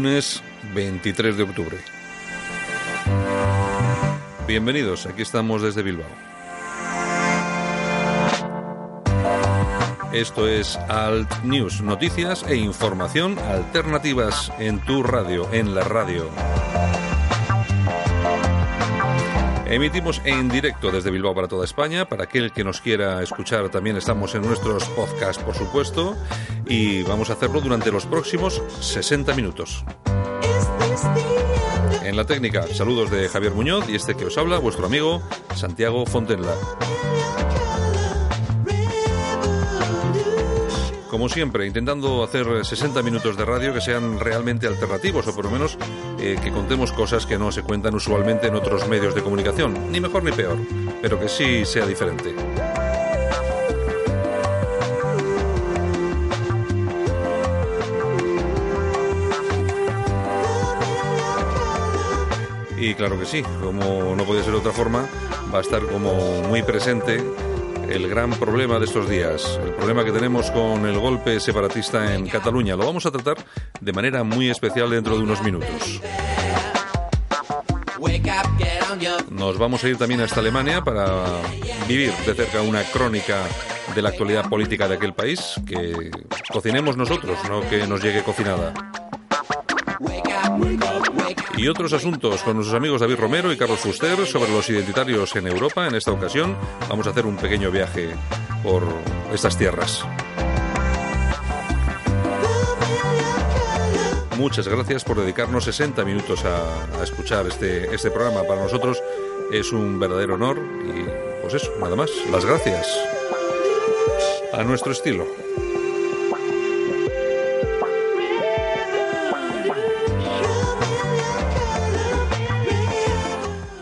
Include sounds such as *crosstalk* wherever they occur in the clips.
lunes 23 de octubre. Bienvenidos, aquí estamos desde Bilbao. Esto es Alt News, noticias e información alternativas en tu radio, en la radio. Emitimos en directo desde Bilbao para toda España. Para aquel que nos quiera escuchar, también estamos en nuestros podcasts, por supuesto. Y vamos a hacerlo durante los próximos 60 minutos. En la técnica, saludos de Javier Muñoz y este que os habla, vuestro amigo Santiago Fontenla. como siempre, intentando hacer 60 minutos de radio que sean realmente alternativos o por lo menos eh, que contemos cosas que no se cuentan usualmente en otros medios de comunicación, ni mejor ni peor, pero que sí sea diferente. Y claro que sí, como no puede ser de otra forma, va a estar como muy presente el gran problema de estos días, el problema que tenemos con el golpe separatista en Cataluña. Lo vamos a tratar de manera muy especial dentro de unos minutos. Nos vamos a ir también hasta Alemania para vivir de cerca una crónica de la actualidad política de aquel país, que cocinemos nosotros, no que nos llegue cocinada y otros asuntos con nuestros amigos David Romero y Carlos Fuster sobre los identitarios en Europa. En esta ocasión vamos a hacer un pequeño viaje por estas tierras. Muchas gracias por dedicarnos 60 minutos a, escuchar este, este programa. Para nosotros es un verdadero honor y pues eso, nada más. Las gracias. A nuestro estilo.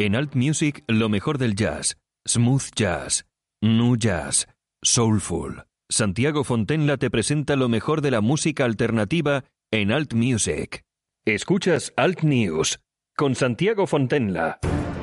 En Alt Music, lo mejor del jazz. Smooth jazz. New jazz. Soulful. Santiago Fontenla te presenta lo mejor de la música alternativa en Alt Music. Escuchas Alt News con Santiago Fontenla.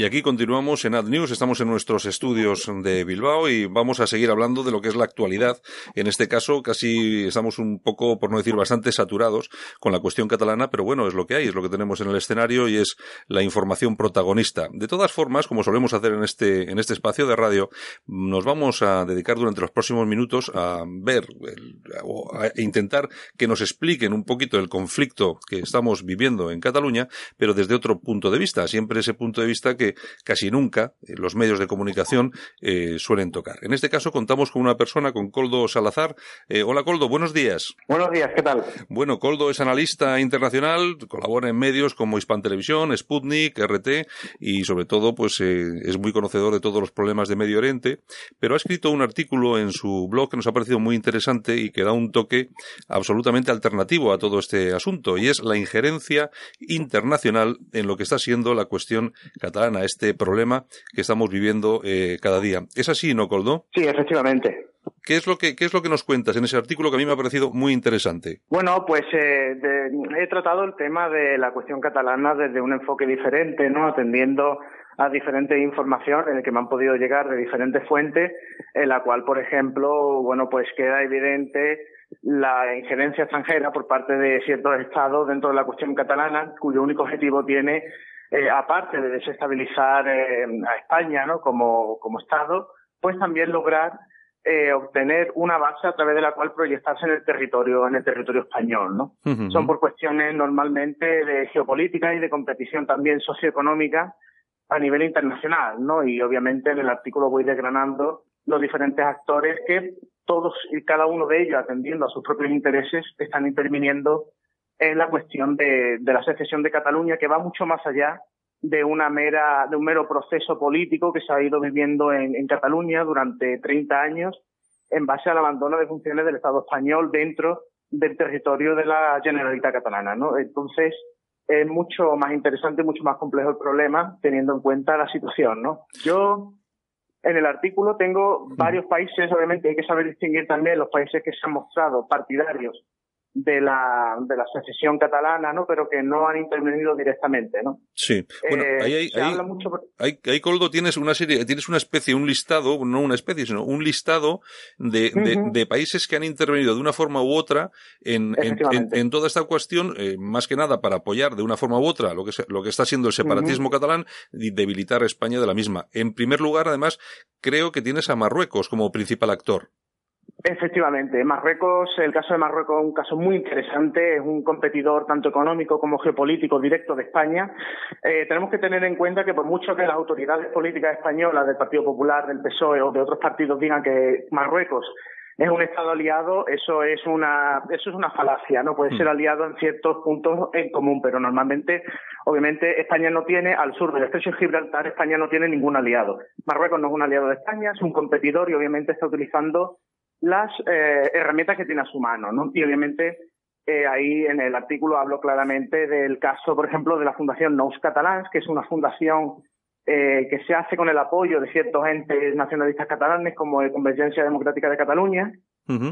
Y aquí continuamos en Ad News, estamos en nuestros estudios de Bilbao y vamos a seguir hablando de lo que es la actualidad. En este caso, casi estamos un poco, por no decir bastante, saturados con la cuestión catalana, pero bueno, es lo que hay, es lo que tenemos en el escenario y es la información protagonista. De todas formas, como solemos hacer en este, en este espacio de radio, nos vamos a dedicar durante los próximos minutos a ver o a intentar que nos expliquen un poquito el conflicto que estamos viviendo en Cataluña, pero desde otro punto de vista, siempre ese punto de vista que casi nunca eh, los medios de comunicación eh, suelen tocar. En este caso contamos con una persona, con Coldo Salazar. Eh, hola Coldo, buenos días. Buenos días, ¿qué tal? Bueno, Coldo es analista internacional, colabora en medios como Hispan Televisión, Sputnik, RT y sobre todo pues es muy conocedor de todos los problemas de Medio Oriente, pero ha escrito un artículo en su blog que nos ha parecido muy interesante y que da un toque absolutamente alternativo a todo este asunto y es la injerencia internacional en lo que está siendo la cuestión catalana a este problema que estamos viviendo eh, cada día. ¿Es así, no, Coldo? Sí, efectivamente. ¿Qué es, lo que, ¿Qué es lo que nos cuentas en ese artículo que a mí me ha parecido muy interesante? Bueno, pues eh, he tratado el tema de la cuestión catalana desde un enfoque diferente, ¿no? Atendiendo a diferentes informaciones que me han podido llegar de diferentes fuentes, en la cual, por ejemplo, bueno, pues queda evidente la injerencia extranjera por parte de ciertos estados dentro de la cuestión catalana, cuyo único objetivo tiene eh, aparte de desestabilizar eh, a España ¿no? como, como Estado, pues también lograr eh, obtener una base a través de la cual proyectarse en el territorio, en el territorio español, ¿no? Son por cuestiones normalmente de geopolítica y de competición también socioeconómica a nivel internacional, ¿no? Y obviamente en el artículo voy desgranando los diferentes actores que todos y cada uno de ellos, atendiendo a sus propios intereses, están interviniendo en la cuestión de, la secesión de Cataluña, que va mucho más allá de una mera, de un mero proceso político que se ha ido viviendo en, Cataluña durante 30 años en base al abandono de funciones del Estado español dentro del territorio de la Generalitat catalana, ¿no? Entonces, es mucho más interesante, mucho más complejo el problema, teniendo en cuenta la situación, ¿no? Yo, en el artículo tengo varios países, obviamente hay que saber distinguir también los países que se han mostrado partidarios de la, de la secesión catalana, ¿no? Pero que no han intervenido directamente, ¿no? Sí. Bueno, eh, ahí, ahí, ahí, Coldo, tienes una serie, tienes una especie, un listado, no una especie, sino un listado de, de, países que han intervenido de una forma u otra en, en, toda esta cuestión, eh, más que nada para apoyar de una forma u otra lo que, lo que está siendo el separatismo catalán y debilitar a España de la misma. En primer lugar, además, creo que tienes a Marruecos como principal actor. Efectivamente, Marruecos, el caso de Marruecos es un caso muy interesante, es un competidor tanto económico como geopolítico directo de España. Eh, tenemos que tener en cuenta que por mucho que las autoridades políticas españolas del Partido Popular, del PSOE o de otros partidos digan que Marruecos es un Estado aliado, eso es una, eso es una falacia, no puede ser hmm. aliado en ciertos puntos en común, pero normalmente, obviamente, España no tiene, al sur del estrecho de Gibraltar, España no tiene ningún aliado. Marruecos no es un aliado de España, es un competidor y obviamente está utilizando las eh, herramientas que tiene a su mano, ¿no? Y obviamente eh, ahí en el artículo hablo claramente del caso, por ejemplo, de la Fundación Nous Catalans, que es una fundación eh, que se hace con el apoyo de ciertos entes nacionalistas catalanes como el Convergencia Democrática de Cataluña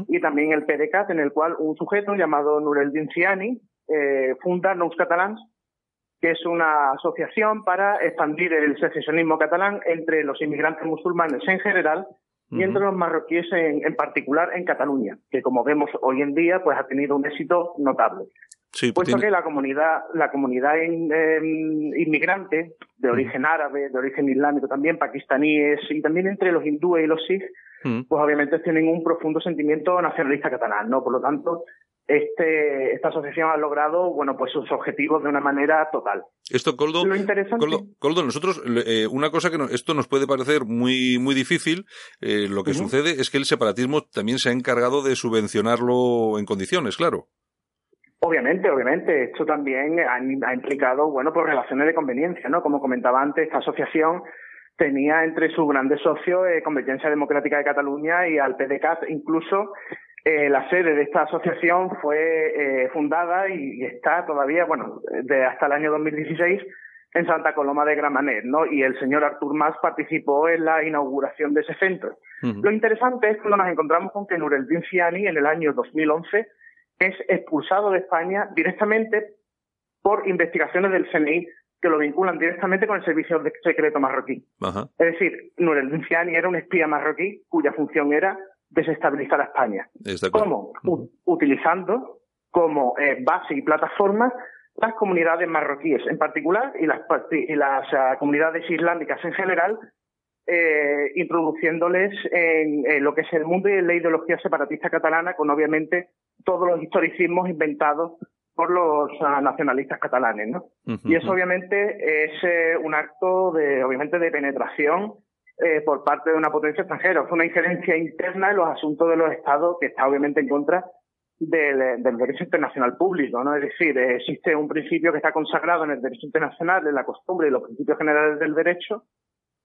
y también el PDCAT, en el cual un sujeto llamado Nureldin Ciani eh, funda Nous Catalans, que es una asociación para expandir el secesionismo catalán entre los inmigrantes musulmanes en general y entre los marroquíes en, particular en Cataluña, que como vemos hoy en día, pues ha tenido un éxito notable. Sí, pues Puesto que la comunidad, la comunidad inmigrante de origen árabe, de origen islámico también, pakistaníes y también entre los hindúes y los sikhs, pues obviamente tienen un profundo sentimiento nacionalista catalán, ¿no? Por lo tanto, este, esta asociación ha logrado, bueno, pues sus objetivos de una manera total. Esto, Coldo, Coldo, nosotros, eh, una cosa que esto nos puede parecer muy, muy difícil, eh, lo que sucede es que el separatismo también se ha encargado de subvencionarlo en condiciones, claro. Obviamente, obviamente. Esto también ha, implicado, bueno, pues relaciones de conveniencia, ¿no? Como comentaba antes, esta asociación tenía entre sus grandes socios eh, Convergencia Democrática de Cataluña y al PDCAT incluso eh, la sede de esta asociación fue eh, fundada y, está todavía, bueno, de hasta el año 2016 en Santa Coloma de Gramanet, ¿no? Y el señor Artur Mas participó en la inauguración de ese centro. Lo interesante es cuando nos encontramos con que Nureldin Ciani en el año 2011 es expulsado de España directamente por investigaciones del CNI que lo vinculan directamente con el servicio secreto marroquí. Es decir, Nureldin Ciani era un espía marroquí cuya función era desestabilizar a España. ¿Cómo? Utilizando como eh, base y plataforma las comunidades marroquíes en particular y las, y las ah, comunidades islámicas en general, eh, introduciéndoles en, lo que es el mundo y la ideología separatista catalana, con obviamente todos los historicismos inventados por los ah, nacionalistas catalanes, ¿no? y eso obviamente es eh, un acto de, obviamente, de penetración eh, por parte de una potencia extranjera. Fue una injerencia interna en los asuntos de los estados que está obviamente en contra del, derecho internacional público, ¿no? Es decir, existe un principio que está consagrado en el derecho internacional, en la costumbre y los principios generales del derecho,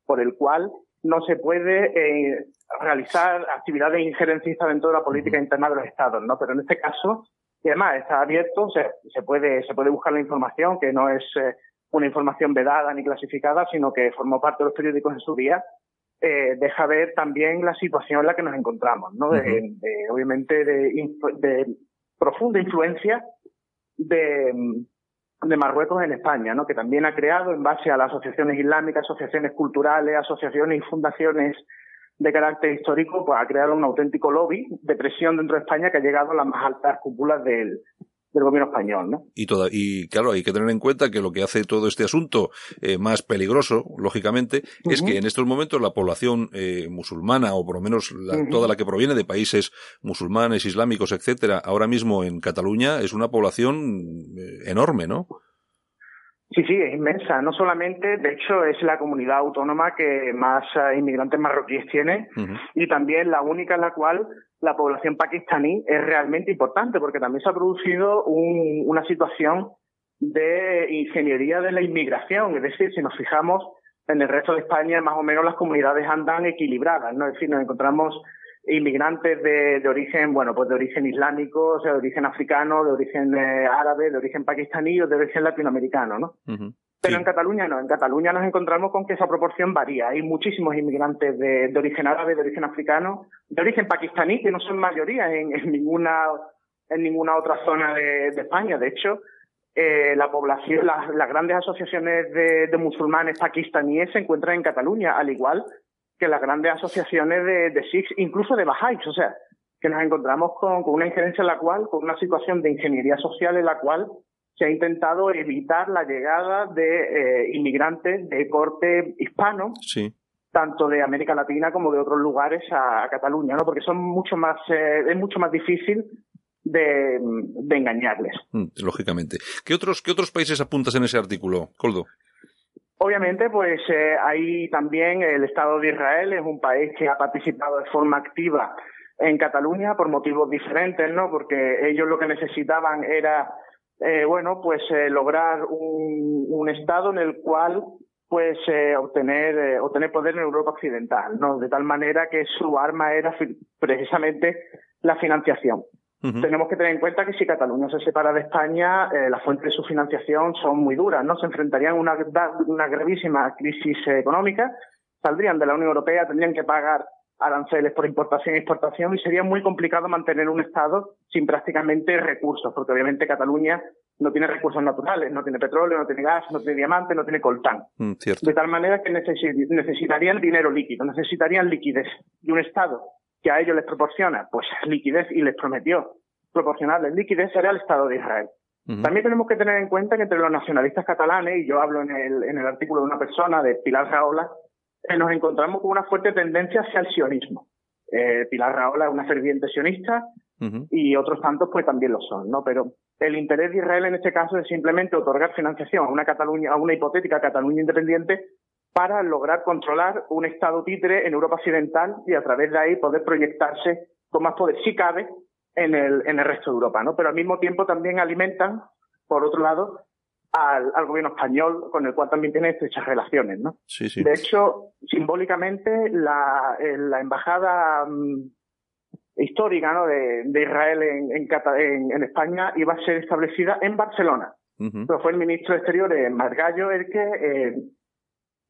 por el cual no se puede eh, realizar actividades injerencistas dentro de la política interna de los estados, ¿no? Pero en este caso, y además está abierto, se, se puede se puede buscar la información que no es eh, una información vedada ni clasificada, sino que formó parte de los periódicos en su día eh, deja ver también la situación en la que nos encontramos, ¿no? De, obviamente de, profunda influencia de, de Marruecos en España, ¿no? Que también ha creado, en base a las asociaciones islámicas, asociaciones culturales, asociaciones y fundaciones de carácter histórico, pues ha creado un auténtico lobby de presión dentro de España que ha llegado a las más altas cúpulas del, del gobierno español, ¿no? Y, toda, y claro, hay que tener en cuenta que lo que hace todo este asunto eh, más peligroso, lógicamente, es que en estos momentos la población eh, musulmana, o por lo menos toda la que proviene de países musulmanes, islámicos, etcétera, ahora mismo en Cataluña es una población eh, enorme, ¿no? Sí, sí, es inmensa. No solamente, de hecho, es la comunidad autónoma que más inmigrantes marroquíes tiene y también la única en la cual la población pakistaní es realmente importante porque también se ha producido una situación de ingeniería de la inmigración. Es decir, si nos fijamos en el resto de España, más o menos las comunidades andan equilibradas, ¿no? Es decir, nos encontramos inmigrantes de, origen, bueno, pues de origen islámico, o sea, de origen africano, de origen eh, árabe, de origen pakistaní o de origen latinoamericano, ¿no? Pero en Cataluña no, en Cataluña nos encontramos con que esa proporción varía. Hay muchísimos inmigrantes de, origen árabe, de origen africano, de origen pakistaní, que no son mayoría en, ninguna en ninguna otra zona de, España. De hecho, eh, la población, las, grandes asociaciones de, musulmanes pakistaníes se encuentran en Cataluña, al igual que las grandes asociaciones de, de incluso de Bahá'ís. O sea, que nos encontramos con, con una injerencia en la cual, con una situación de ingeniería social en la cual se ha intentado evitar la llegada de eh, inmigrantes de corte hispano, tanto de América Latina como de otros lugares a, Cataluña, ¿no? Porque son mucho más, eh, es mucho más difícil de, engañarles. Mm, lógicamente. ¿Qué otros, ¿Qué otros países apuntas en ese artículo, Coldo? Obviamente, pues eh, hay también el Estado de Israel, es un país que ha participado de forma activa en Cataluña por motivos diferentes, ¿no? Porque ellos lo que necesitaban era eh, bueno, pues eh, lograr un, un, estado en el cual pues eh, obtener eh, obtener poder en Europa occidental, ¿no? De tal manera que su arma era precisamente la financiación. Tenemos que tener en cuenta que si Cataluña se separa de España, eh, las fuentes de su financiación son muy duras, ¿no? Se enfrentarían a una, una gravísima crisis económica, saldrían de la Unión Europea, tendrían que pagar aranceles por importación e exportación y sería muy complicado mantener un Estado sin prácticamente recursos, porque obviamente Cataluña no tiene recursos naturales, no tiene petróleo, no tiene gas, no tiene diamante, no tiene coltán. Mm, de tal manera que necesitarían dinero líquido, necesitarían liquidez. Y un Estado que a ellos les proporciona pues liquidez y les prometió proporcionarles liquidez será el Estado de Israel. También tenemos que tener en cuenta que entre los nacionalistas catalanes, y yo hablo en el, en el artículo de una persona, de Pilar Raola, eh, nos encontramos con una fuerte tendencia hacia el sionismo. Eh, Pilar Raola es una ferviente sionista y otros tantos pues también lo son, ¿no? Pero el interés de Israel en este caso es simplemente otorgar financiación a una Cataluña, a una hipotética Cataluña independiente para lograr controlar un Estado títere en Europa Occidental y a través de ahí poder proyectarse con más poder, si cabe, en el, en el resto de Europa, ¿no? Pero al mismo tiempo también alimentan, por otro lado, al, gobierno español, con el cual también tiene estrechas relaciones, ¿no? Sí, sí. De hecho, simbólicamente, la, la embajada mm, histórica ¿no? de, Israel en, en, en, España iba a ser establecida en Barcelona. Pero fue el ministro de Exteriores, Margallo, el que eh,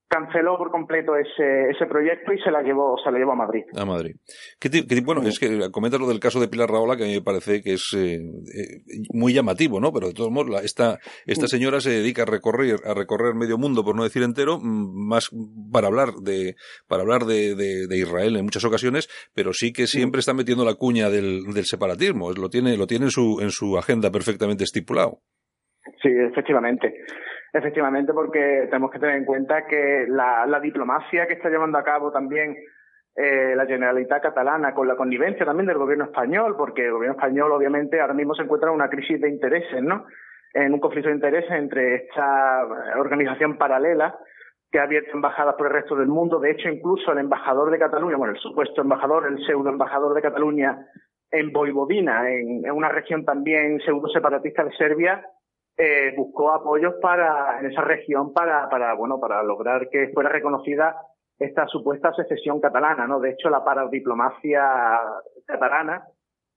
canceló por completo ese, ese proyecto y se la llevó se la llevó a Madrid. A Madrid. bueno, es que comenta lo del caso de Pilar Raola que a mí me parece que es eh, eh, muy llamativo, ¿no? Pero de todos modos, esta, esta señora se dedica a recorrer, a recorrer medio mundo, por no decir entero, más para hablar de, para hablar de, de, Israel en muchas ocasiones, pero sí que siempre está metiendo la cuña del, del separatismo. Lo tiene, lo tiene en su, en su agenda perfectamente estipulado. Sí, efectivamente. Efectivamente, porque tenemos que tener en cuenta que la, diplomacia que está llevando a cabo también eh, la Generalitat catalana con la connivencia también del gobierno español, porque el gobierno español obviamente ahora mismo se encuentra en una crisis de intereses, ¿no? En un conflicto de intereses entre esta organización paralela que ha abierto embajadas por el resto del mundo. De hecho, incluso el embajador de Cataluña, bueno, el supuesto embajador, el pseudo embajador de Cataluña en Voivodina, en, en una región también pseudo separatista de Serbia, eh, buscó apoyos para en esa región para, para bueno para lograr que fuera reconocida esta supuesta secesión catalana, ¿no? De hecho, la paradiplomacia catalana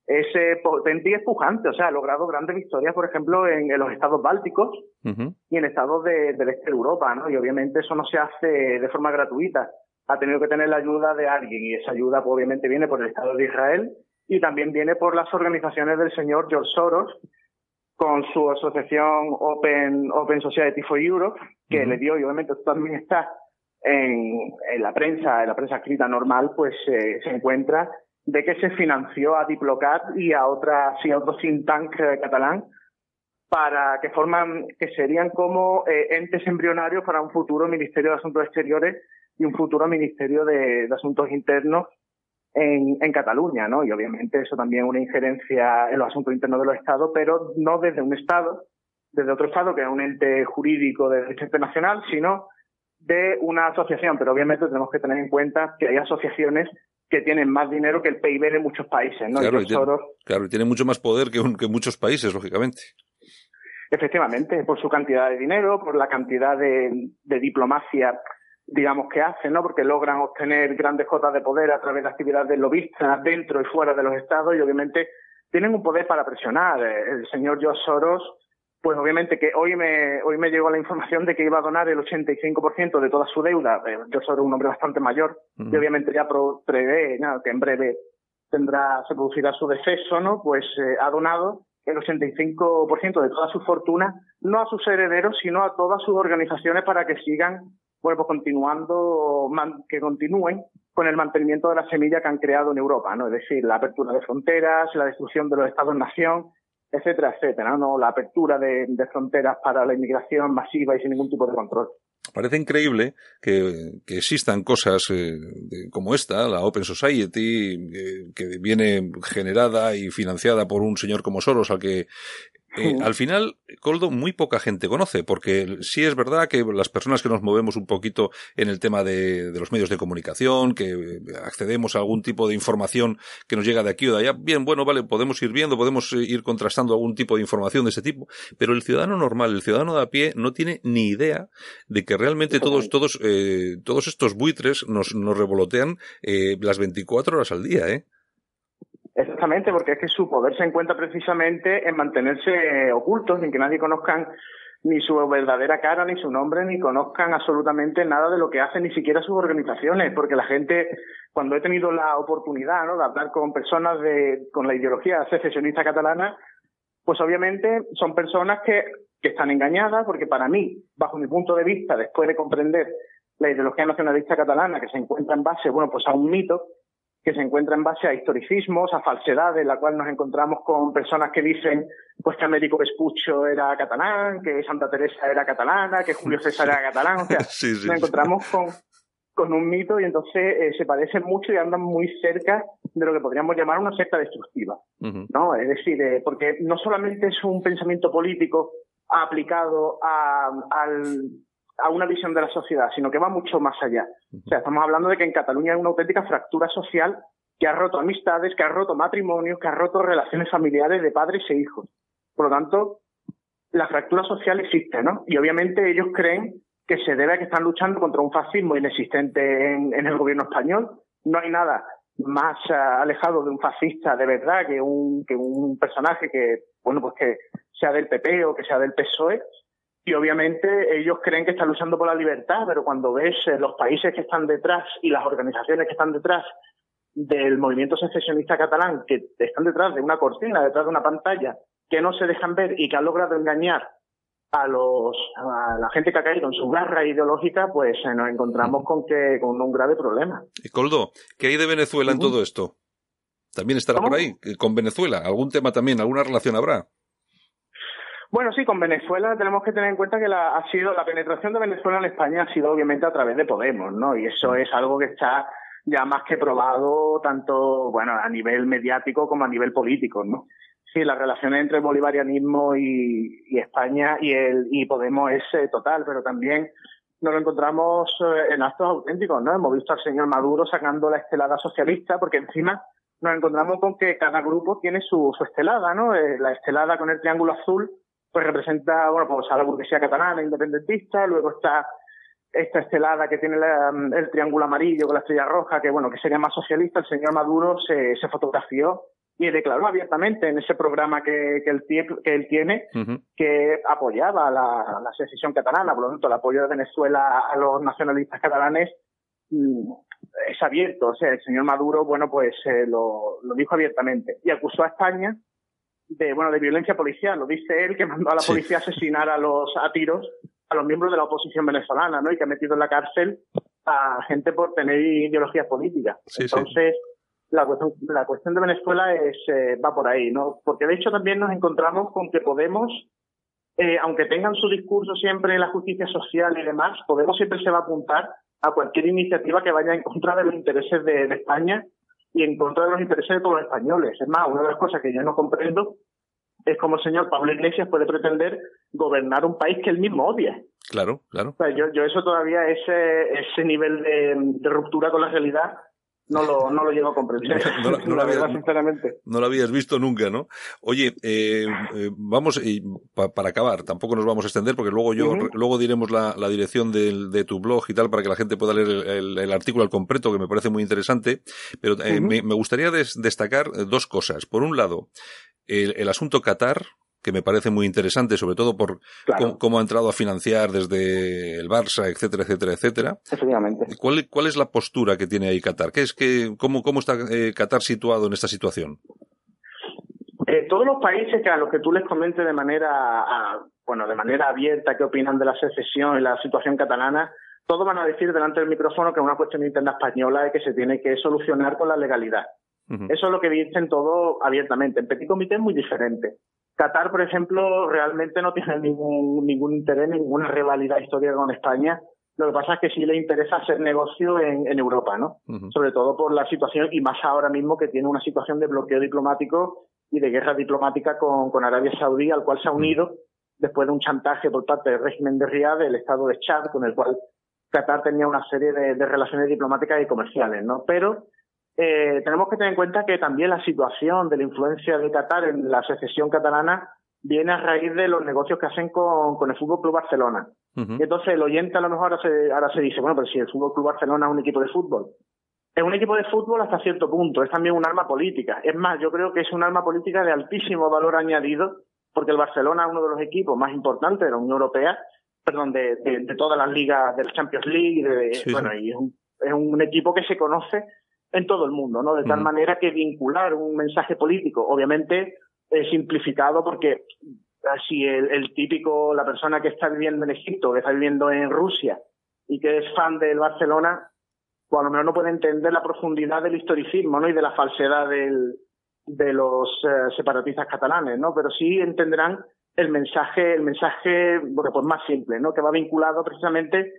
es eh, potente y espujante, o sea, ha logrado grandes victorias, por ejemplo, en, los estados bálticos y en estados de, del este de Europa, ¿no? Y obviamente eso no se hace de forma gratuita. Ha tenido que tener la ayuda de alguien y esa ayuda, pues, obviamente, viene por el Estado de Israel y también viene por las organizaciones del señor George Soros, con su asociación Open, Open Society for Europe, que le dio, y obviamente también está en, en, la prensa, en la prensa escrita normal, pues eh, se encuentra de que se financió a Diplocat y a otras y a otro think tank eh, catalán para que forman, que serían como eh, entes embrionarios para un futuro Ministerio de Asuntos Exteriores y un futuro Ministerio de, Asuntos Internos en, en, Cataluña, ¿no? Y obviamente eso también es una injerencia en los asuntos internos de los Estados, pero no desde un Estado, desde otro Estado, que es un ente jurídico de derecho internacional, sino de una asociación. Pero obviamente tenemos que tener en cuenta que hay asociaciones que tienen más dinero que el PIB de muchos países, ¿no? Claro, y, tiene, tiene mucho más poder que, que muchos países, lógicamente. Efectivamente, por su cantidad de dinero, por la cantidad de, diplomacia, digamos, que hacen, ¿no? Porque logran obtener grandes cotas de poder a través de actividades de lobistas dentro y fuera de los estados y obviamente tienen un poder para presionar. El señor George Soros, pues obviamente que hoy me, hoy me llegó la información de que iba a donar el 85% de toda su deuda. Eh, George Soros es un hombre bastante mayor y obviamente ya prevé que en breve tendrá, se producirá su deceso, ¿no? Pues eh, ha donado el 85% de toda su fortuna, no a sus herederos, sino a todas sus organizaciones para que sigan, bueno, pues continuando, que continúen con el mantenimiento de la semilla que han creado en Europa, ¿no? Es decir, la apertura de fronteras, la destrucción de los estados-nación, etcétera, etcétera, ¿no? La apertura de fronteras para la inmigración masiva y sin ningún tipo de control. Parece increíble que, existan cosas eh, como esta, la Open Society, eh, que viene generada y financiada por un señor como Soros, al que eh, al final, Coldo, muy poca gente conoce, porque sí es verdad que las personas que nos movemos un poquito en el tema de, los medios de comunicación, que eh, accedemos a algún tipo de información que nos llega de aquí o de allá, bien, bueno, vale, podemos ir viendo, podemos eh, ir contrastando algún tipo de información de ese tipo, pero el ciudadano normal, el ciudadano de a pie, no tiene ni idea de que realmente todos, todos, todos estos buitres nos, nos revolotean las 24 horas al día, ¿eh? Exactamente, porque es que su poder se encuentra precisamente en mantenerse ocultos, sin que nadie conozcan ni su verdadera cara, ni su nombre, ni conozcan absolutamente nada de lo que hacen, ni siquiera sus organizaciones, porque la gente, cuando he tenido la oportunidad de hablar con personas de, con la ideología secesionista catalana, pues obviamente son personas que, que están engañadas, porque para mí, bajo mi punto de vista, después de comprender la ideología nacionalista catalana, que se encuentra en base, bueno, pues a un mito, que se encuentra en base a historicismos, a falsedades, en la cual nos encontramos con personas que dicen pues que Américo Vespucho era catalán, que Santa Teresa era catalana, que Julio César era catalán, o sea, *laughs* nos encontramos con, con un mito y entonces eh, se parecen mucho y andan muy cerca de lo que podríamos llamar una secta destructiva, ¿no? Es decir, eh, porque no solamente es un pensamiento político aplicado a, al, a una visión de la sociedad, sino que va mucho más allá. O sea, estamos hablando de que en Cataluña hay una auténtica fractura social que ha roto amistades, que ha roto matrimonios, que ha roto relaciones familiares de padres e hijos. Por lo tanto, la fractura social existe, ¿no? Y obviamente ellos creen que se debe a que están luchando contra un fascismo inexistente en, el gobierno español. No hay nada más eh, alejado de un fascista de verdad que un, que un personaje que, bueno, pues que sea del PP o que sea del PSOE, y obviamente ellos creen que están luchando por la libertad, pero cuando ves eh, los países que están detrás y las organizaciones que están detrás del movimiento secesionista catalán, que están detrás de una cortina, detrás de una pantalla, que no se dejan ver y que han logrado engañar a los a la gente que ha caído en su garra ideológica, pues eh, nos encontramos con que con un grave problema. Y Coldo, ¿qué hay de Venezuela en todo esto? También estará por ahí, con Venezuela, algún tema también, alguna relación habrá. Bueno, sí, con Venezuela tenemos que tener en cuenta que la, ha sido la penetración de Venezuela en España ha sido obviamente a través de Podemos, ¿no? Y eso es algo que está ya más que probado tanto, bueno, a nivel mediático como a nivel político, ¿no? Sí, la relación entre el bolivarianismo y, España y el y Podemos es eh, total, pero también nos lo encontramos eh, en actos auténticos, ¿no? Hemos visto al señor Maduro sacando la estelada socialista, porque encima nos encontramos con que cada grupo tiene su, estelada, ¿no? Eh, la estelada con el triángulo azul pues representa, bueno, pues a la burguesía catalana independentista, luego está esta estelada que tiene el triángulo amarillo con la estrella roja, que bueno, que sería más socialista, el señor Maduro se, se fotografió y declaró abiertamente en ese programa que, que, él, que él tiene que apoyaba la, la secesión catalana, por lo tanto el apoyo de Venezuela a los nacionalistas catalanes mm, es abierto, o sea, el señor Maduro, bueno, pues eh, lo, lo dijo abiertamente y acusó a España de bueno de violencia policial. Lo dice él que mandó a la policía a asesinar a los a tiros a los miembros de la oposición venezolana, ¿no? Y que ha metido en la cárcel a gente por tener ideologías políticas. Entonces, la cuestión, la cuestión de Venezuela es eh, va por ahí, ¿no? Porque de hecho también nos encontramos con que Podemos eh, aunque tengan su discurso siempre en la justicia social y demás, Podemos siempre se va a apuntar a cualquier iniciativa que vaya en contra de los intereses de, España y en contra de los intereses de todos los españoles. Es más, una de las cosas que yo no comprendo es cómo el señor Pablo Iglesias puede pretender gobernar un país que él mismo odia. Claro, claro. yo, yo eso todavía, ese, ese nivel de, ruptura con la realidad, no lo, no lo llego a comprender. *laughs* No, la, verdad, sinceramente. No lo habías visto nunca, ¿no? Oye, eh, eh vamos, y para acabar, tampoco nos vamos a extender porque luego yo, luego diremos la, la dirección de, de, tu blog y tal para que la gente pueda leer el, el, artículo al completo que me parece muy interesante. Pero eh, me, me, gustaría destacar dos cosas. Por un lado, el, el asunto Qatar, que me parece muy interesante, sobre todo por cómo, ha entrado a financiar desde el Barça, etcétera, etcétera, etcétera. Efectivamente. ¿Cuál, cuál es la postura que tiene ahí Qatar? ¿Qué es que, cómo, cómo está eh, Qatar situado en esta situación? Eh, todos los países que a los que tú les comentes de manera, bueno, de manera abierta qué opinan de la secesión y la situación catalana, todos van a decir delante del micrófono que es una cuestión interna española y que se tiene que solucionar con la legalidad. Eso es lo que dicen todos abiertamente. En Petit Comité es muy diferente. Qatar, por ejemplo, realmente no tiene ningún, ningún interés, ninguna rivalidad histórica con España. Lo que pasa es que sí le interesa hacer negocio en, en Europa, ¿no? Sobre todo por la situación, y más ahora mismo que tiene una situación de bloqueo diplomático y de guerra diplomática con, con Arabia Saudí, al cual se ha unido después de un chantaje por parte del régimen de Riad, del Estado de Chad, con el cual Qatar tenía una serie de, de relaciones diplomáticas y comerciales, ¿no? Pero eh, tenemos que tener en cuenta que también la situación de la influencia de Qatar en la secesión catalana viene a raíz de los negocios que hacen con, el Fútbol Club Barcelona. y entonces el oyente a lo mejor ahora se, ahora se dice, bueno, pero si el Fútbol Club Barcelona es un equipo de fútbol. Es un equipo de fútbol hasta cierto punto, es también un arma política. Es más, yo creo que es un arma política de altísimo valor añadido, porque el Barcelona es uno de los equipos más importantes de la Unión Europea, perdón, de, de, todas las ligas de la Champions League, de, bueno, y es un, es un equipo que se conoce en todo el mundo, ¿no? De tal manera que vincular un mensaje político, obviamente es simplificado porque si el, típico, la persona que está viviendo en Egipto, que está viviendo en Rusia y que es fan del Barcelona, pues a lo mejor no puede entender la profundidad del historicismo, ¿no? Y de la falsedad del, de los eh, separatistas catalanes, ¿no? Pero sí entenderán el mensaje, el mensaje, bueno, pues más simple, ¿no? Que va vinculado precisamente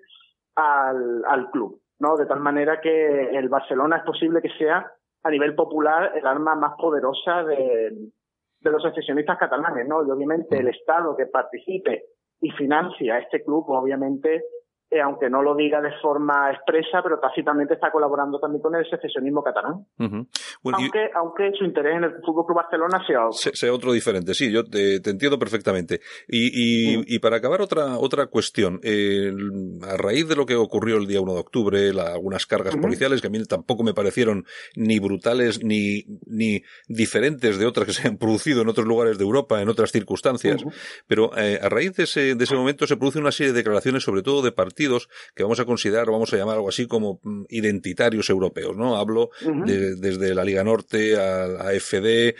al, al club. ¿No? De tal manera que el Barcelona es posible que sea, a nivel popular, el arma más poderosa de, de los secesionistas catalanes, ¿no? Y obviamente el Estado que participe y financia a este club, obviamente eh, aunque no lo diga de forma expresa, pero tácitamente está colaborando también con el secesionismo catalán. aunque, aunque su interés en el Fútbol Club Barcelona sea otro. sea otro diferente, sí, yo te, entiendo perfectamente. Y, y, y, para acabar, otra, otra cuestión. Eh, a raíz de lo que ocurrió el día 1 de octubre, algunas cargas policiales que a mí tampoco me parecieron ni brutales ni, ni diferentes de otras que se han producido en otros lugares de Europa, en otras circunstancias, pero eh, a raíz de ese, de ese momento se produce una serie de declaraciones, sobre todo de partidos que vamos a considerar, vamos a llamar algo así como mm, identitarios europeos, ¿no? Hablo desde la Liga Norte a, AFD, eh,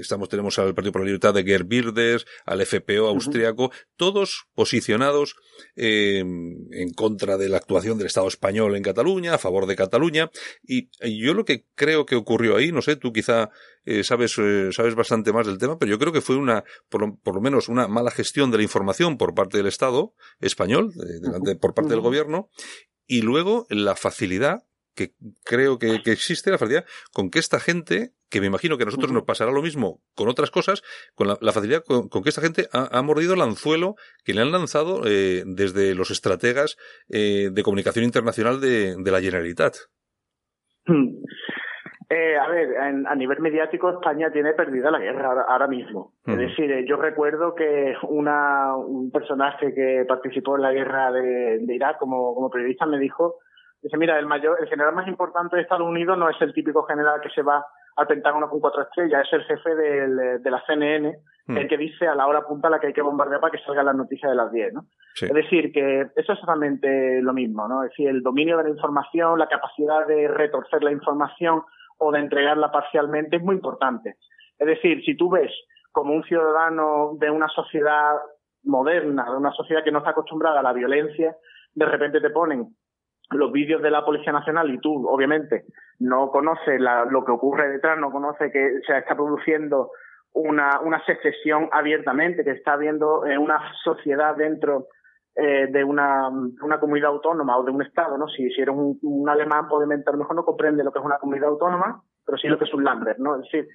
estamos, tenemos al Partido por la Libertad de Gerd Wilders, al FPO austriaco, todos posicionados eh, en contra de la actuación del Estado español en Cataluña, a favor de Cataluña, y yo lo que creo que ocurrió ahí, no sé, tú quizá eh, sabes, eh, sabes bastante más del tema, pero yo creo que fue una, por lo, menos una mala gestión de la información por parte del Estado español, por parte del gobierno, y luego la facilidad que creo que, existe la facilidad con que esta gente, que me imagino que a nosotros nos pasará lo mismo con otras cosas, con la, facilidad con, que esta gente ha, mordido el anzuelo que le han lanzado eh, desde los estrategas de comunicación internacional de, de la Generalitat. Eh, a ver, a nivel mediático España tiene perdida la guerra ahora, mismo. Es decir, eh, yo recuerdo que una, un personaje que participó en la guerra de, Irak como, como periodista me dijo, dice, mira, el mayor, el general más importante de Estados Unidos no es el típico general que se va al Pentágono con cuatro estrellas, es el jefe de la CNN, el que dice a la hora punta a la que hay que bombardear para que salgan las noticias de las 10, ¿no? Es decir, que eso es exactamente lo mismo, ¿no? Es decir, el dominio de la información, la capacidad de retorcer la información, o de entregarla parcialmente es muy importante. Es decir, si tú ves como un ciudadano de una sociedad moderna, de una sociedad que no está acostumbrada a la violencia, de repente te ponen los vídeos de la Policía Nacional y tú, obviamente, no conoces lo que ocurre detrás, no conoces que se está produciendo una, una secesión abiertamente, que está habiendo eh, una sociedad dentro eh, de una, una, comunidad autónoma o de un Estado, ¿no? Si, si eres un, un, alemán, obviamente a lo mejor no comprende lo que es una comunidad autónoma, pero sí lo que es un Lambert, ¿no? Es decir,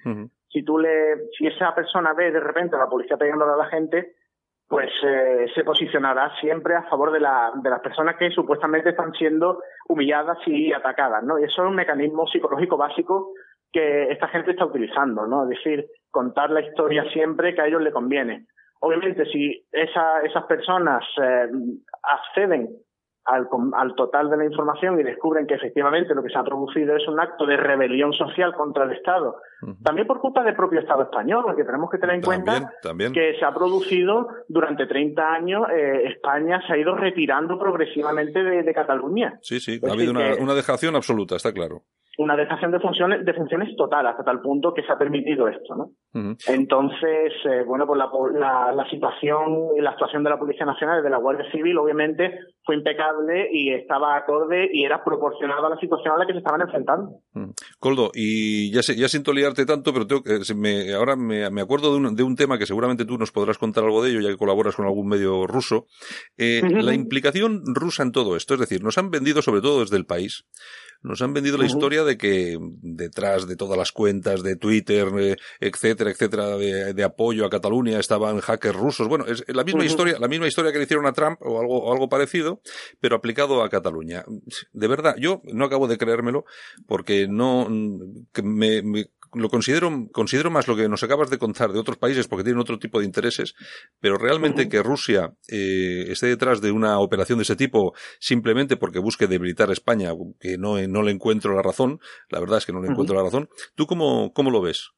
si tú le, si esa persona ve de repente a la policía pegándole a la gente, pues eh, se posicionará siempre a favor de, la, de las personas que supuestamente están siendo humilladas y atacadas, ¿no? Y eso es un mecanismo psicológico básico que esta gente está utilizando, ¿no? Es decir, contar la historia siempre que a ellos le conviene. Obviamente, si esa, esas personas eh, acceden al, al, total de la información y descubren que efectivamente lo que se ha producido es un acto de rebelión social contra el Estado, también por culpa del propio Estado español, porque tenemos que tener en cuenta que se ha producido durante 30 años, eh, España se ha ido retirando progresivamente de, de Cataluña. Sí, sí, ha habido una, una dejación absoluta, está claro una dejación de funciones, de funciones total, hasta tal punto que se ha permitido esto, ¿no? Entonces, eh, bueno, pues la, la, la, situación y la actuación de la Policía Nacional y de la Guardia Civil, obviamente, fue impecable y estaba acorde y era proporcionado a la situación a la que se estaban enfrentando. Coldo, y ya, sé, ya siento liarte tanto, pero tengo que, me, ahora me, me acuerdo de un, de un, tema que seguramente tú nos podrás contar algo de ello, ya que colaboras con algún medio ruso. Eh, La implicación rusa en todo esto, es decir, nos han vendido, sobre todo desde el país, nos han vendido la historia de que detrás de todas las cuentas de Twitter, eh, etcétera, etcétera, de, apoyo a Cataluña estaban hackers rusos. Bueno, es la misma historia, la misma historia que le hicieron a Trump o algo, algo parecido, pero aplicado a Cataluña. De verdad, yo no acabo de creérmelo porque no, me, me lo considero, considero más lo que nos acabas de contar de otros países porque tienen otro tipo de intereses, pero realmente que Rusia eh, esté detrás de una operación de ese tipo simplemente porque busque debilitar a España, que no, no le encuentro la razón, la verdad es que no le encuentro la razón. ¿Tú cómo, cómo lo ves?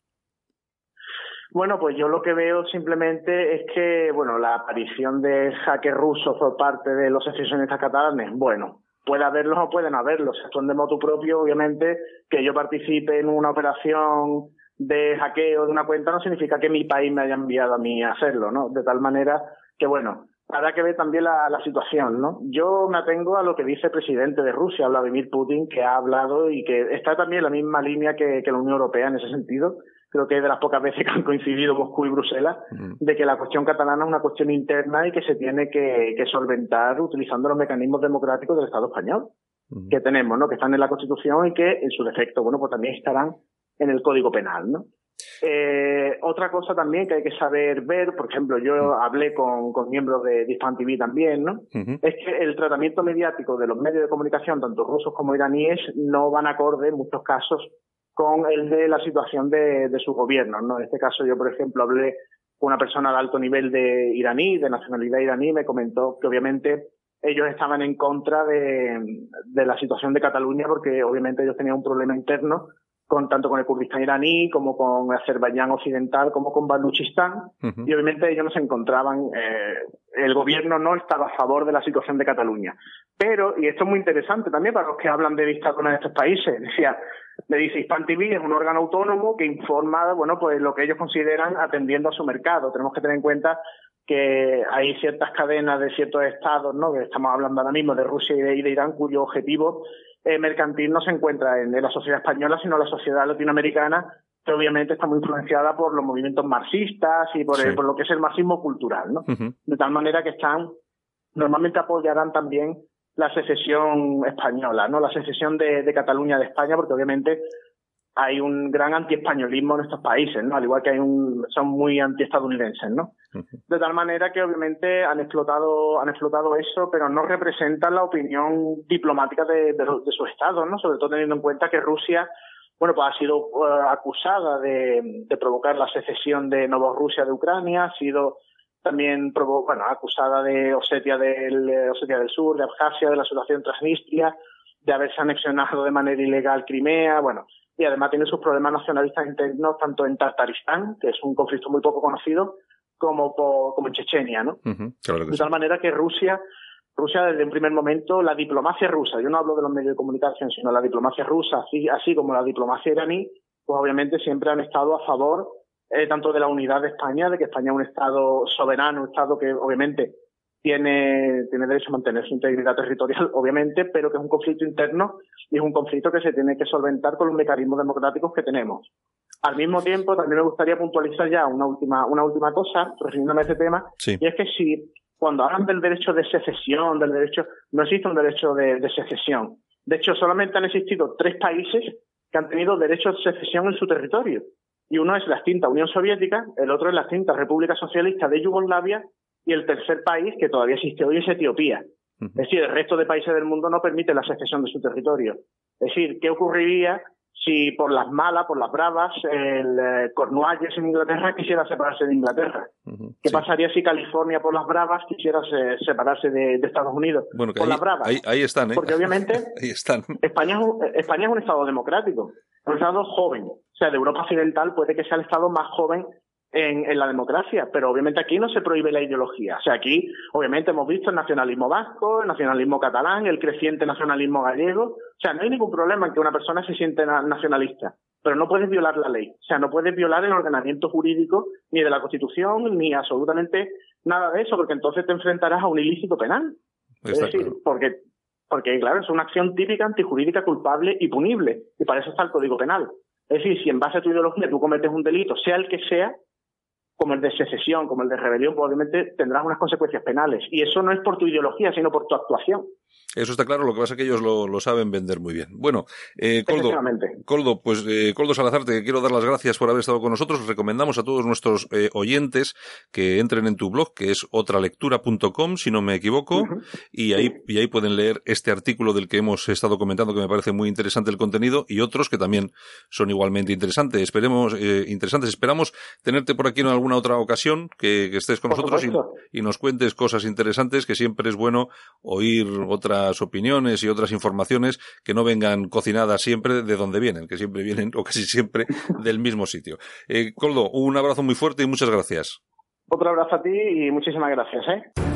Bueno, pues yo lo que veo simplemente es que, bueno, la aparición de hackers rusos por parte de los secesionistas catalanes, bueno, puede haberlos o pueden haberlos. Esto de moto propio, obviamente, que yo participe en una operación de hackeo de una cuenta no significa que mi país me haya enviado a mí a hacerlo, ¿no? De tal manera que, bueno, habrá que ver también la, la situación, ¿no? Yo me atengo a lo que dice el presidente de Rusia, Vladimir Putin, que ha hablado y que está también en la misma línea que, que la Unión Europea en ese sentido, creo que es de las pocas veces que han coincidido Moscú y Bruselas, de que la cuestión catalana es una cuestión interna y que se tiene que, que solventar utilizando los mecanismos democráticos del Estado español que tenemos, ¿no? Que están en la Constitución y que, en su defecto, bueno, pues también estarán en el Código Penal, ¿no? Eh, otra cosa también que hay que saber ver, por ejemplo, yo hablé con, con miembros de Dispan TV también, ¿no? Es que el tratamiento mediático de los medios de comunicación, tanto rusos como iraníes, no van acorde en muchos casos con el de la situación de, de sus gobiernos. ¿no? En este caso yo, por ejemplo, hablé con una persona de alto nivel de iraní, de nacionalidad iraní, me comentó que obviamente ellos estaban en contra de, de la situación de Cataluña porque obviamente ellos tenían un problema interno con tanto con el Kurdistán iraní como con Azerbaiyán occidental como con Baluchistán y obviamente ellos no se encontraban eh, el gobierno no estaba a favor de la situación de Cataluña pero y esto es muy interesante también para los que hablan de dictadura en estos países decía le dice Hispan TV es un órgano autónomo que informa bueno pues lo que ellos consideran atendiendo a su mercado tenemos que tener en cuenta que hay ciertas cadenas de ciertos estados, ¿no? Que estamos hablando ahora mismo de Rusia y de, y de Irán, cuyo objetivo eh, mercantil no se encuentra en, en, la sociedad española, sino en la sociedad latinoamericana, que obviamente está muy influenciada por los movimientos marxistas y por, sí. el, por lo que es el marxismo cultural, ¿no? Uh -huh. De tal manera que están, normalmente apoyarán también la secesión española, ¿no? La secesión de, de Cataluña de España, porque obviamente hay un gran antiespañolismo en estos países, ¿no? Al igual que hay un, son muy antiestadounidenses, ¿no? De tal manera que obviamente han explotado, han explotado eso, pero no representan la opinión diplomática de, de, de su Estado, ¿no? Sobre todo teniendo en cuenta que Rusia, bueno, pues ha sido uh, acusada de, de, provocar la secesión de Novorrusia de Ucrania, ha sido también, bueno, acusada de Osetia del, Osetia del Sur, de Abjasia, de la situación Transnistria, de haberse anexionado de manera ilegal Crimea, bueno, y además tiene sus problemas nacionalistas internos tanto en Tartaristán, que es un conflicto muy poco conocido, como, como en Chechenia, ¿no? Uh -huh, claro de tal sí. manera que Rusia, Rusia desde un primer momento, la diplomacia rusa, yo no hablo de los medios de comunicación, sino la diplomacia rusa, así, así como la diplomacia iraní, pues obviamente siempre han estado a favor eh, tanto de la unidad de España, de que España es un Estado soberano, un Estado que obviamente tiene, tiene derecho a mantener su integridad territorial, *laughs* obviamente, pero que es un conflicto interno y es un conflicto que se tiene que solventar con los mecanismos democráticos que tenemos. Al mismo tiempo, también me gustaría puntualizar ya una última, una última cosa, refiriéndome a este tema, y es que si cuando hablan del derecho de secesión, del derecho, no existe un derecho de, secesión. De hecho, solamente han existido tres países que han tenido derecho de secesión en su territorio. Y uno es la extinta Unión Soviética, el otro es la extinta República Socialista de Yugoslavia y el tercer país que todavía existe hoy es Etiopía. Es decir, el resto de países del mundo no permite la secesión de su territorio. Es decir, ¿qué ocurriría si por las malas, por las bravas, el eh, Cornualles en Inglaterra quisiera separarse de Inglaterra? ¿Qué pasaría si California por las bravas quisiera separarse de, Estados Unidos? Bueno, por las bravas. Ahí, están, ¿eh? Porque obviamente *laughs* España, es España es un Estado democrático, un Estado joven. O sea, de Europa Occidental puede que sea el Estado más joven en, la democracia, pero obviamente aquí no se prohíbe la ideología. O sea, aquí obviamente hemos visto el nacionalismo vasco, el nacionalismo catalán, el creciente nacionalismo gallego. O sea, no hay ningún problema en que una persona se siente nacionalista, pero no puedes violar la ley. O sea, no puedes violar el ordenamiento jurídico ni de la Constitución ni absolutamente nada de eso, porque entonces te enfrentarás a un ilícito penal. es decir, porque porque claro, es una acción típica antijurídica culpable y punible, y para eso está el Código Penal. Es decir, si en base a tu ideología tú cometes un delito, sea el que sea, como el de secesión, como el de rebelión, probablemente tendrás unas consecuencias penales. Y eso no es por tu ideología, sino por tu actuación. Eso está claro, lo que pasa es que ellos lo, saben vender muy bien. Bueno, eh, Coldo, Coldo, pues eh, Coldo Salazar, te quiero dar las gracias por haber estado con nosotros. Recomendamos a todos nuestros eh, oyentes que entren en tu blog, que es otralectura.com, si no me equivoco, y ahí y ahí pueden leer este artículo del que hemos estado comentando, que me parece muy interesante el contenido, y otros que también son igualmente interesantes. Esperemos, eh, interesantes. Esperamos tenerte por aquí en alguna otra ocasión, que, estés con nosotros y, y nos cuentes cosas interesantes, que siempre es bueno oír otras opiniones y otras informaciones que no vengan cocinadas siempre de donde vienen, que siempre vienen o casi siempre *laughs* del mismo sitio. Eh, Coldo, un abrazo muy fuerte y muchas gracias. Otro abrazo a ti y muchísimas gracias. ¿eh?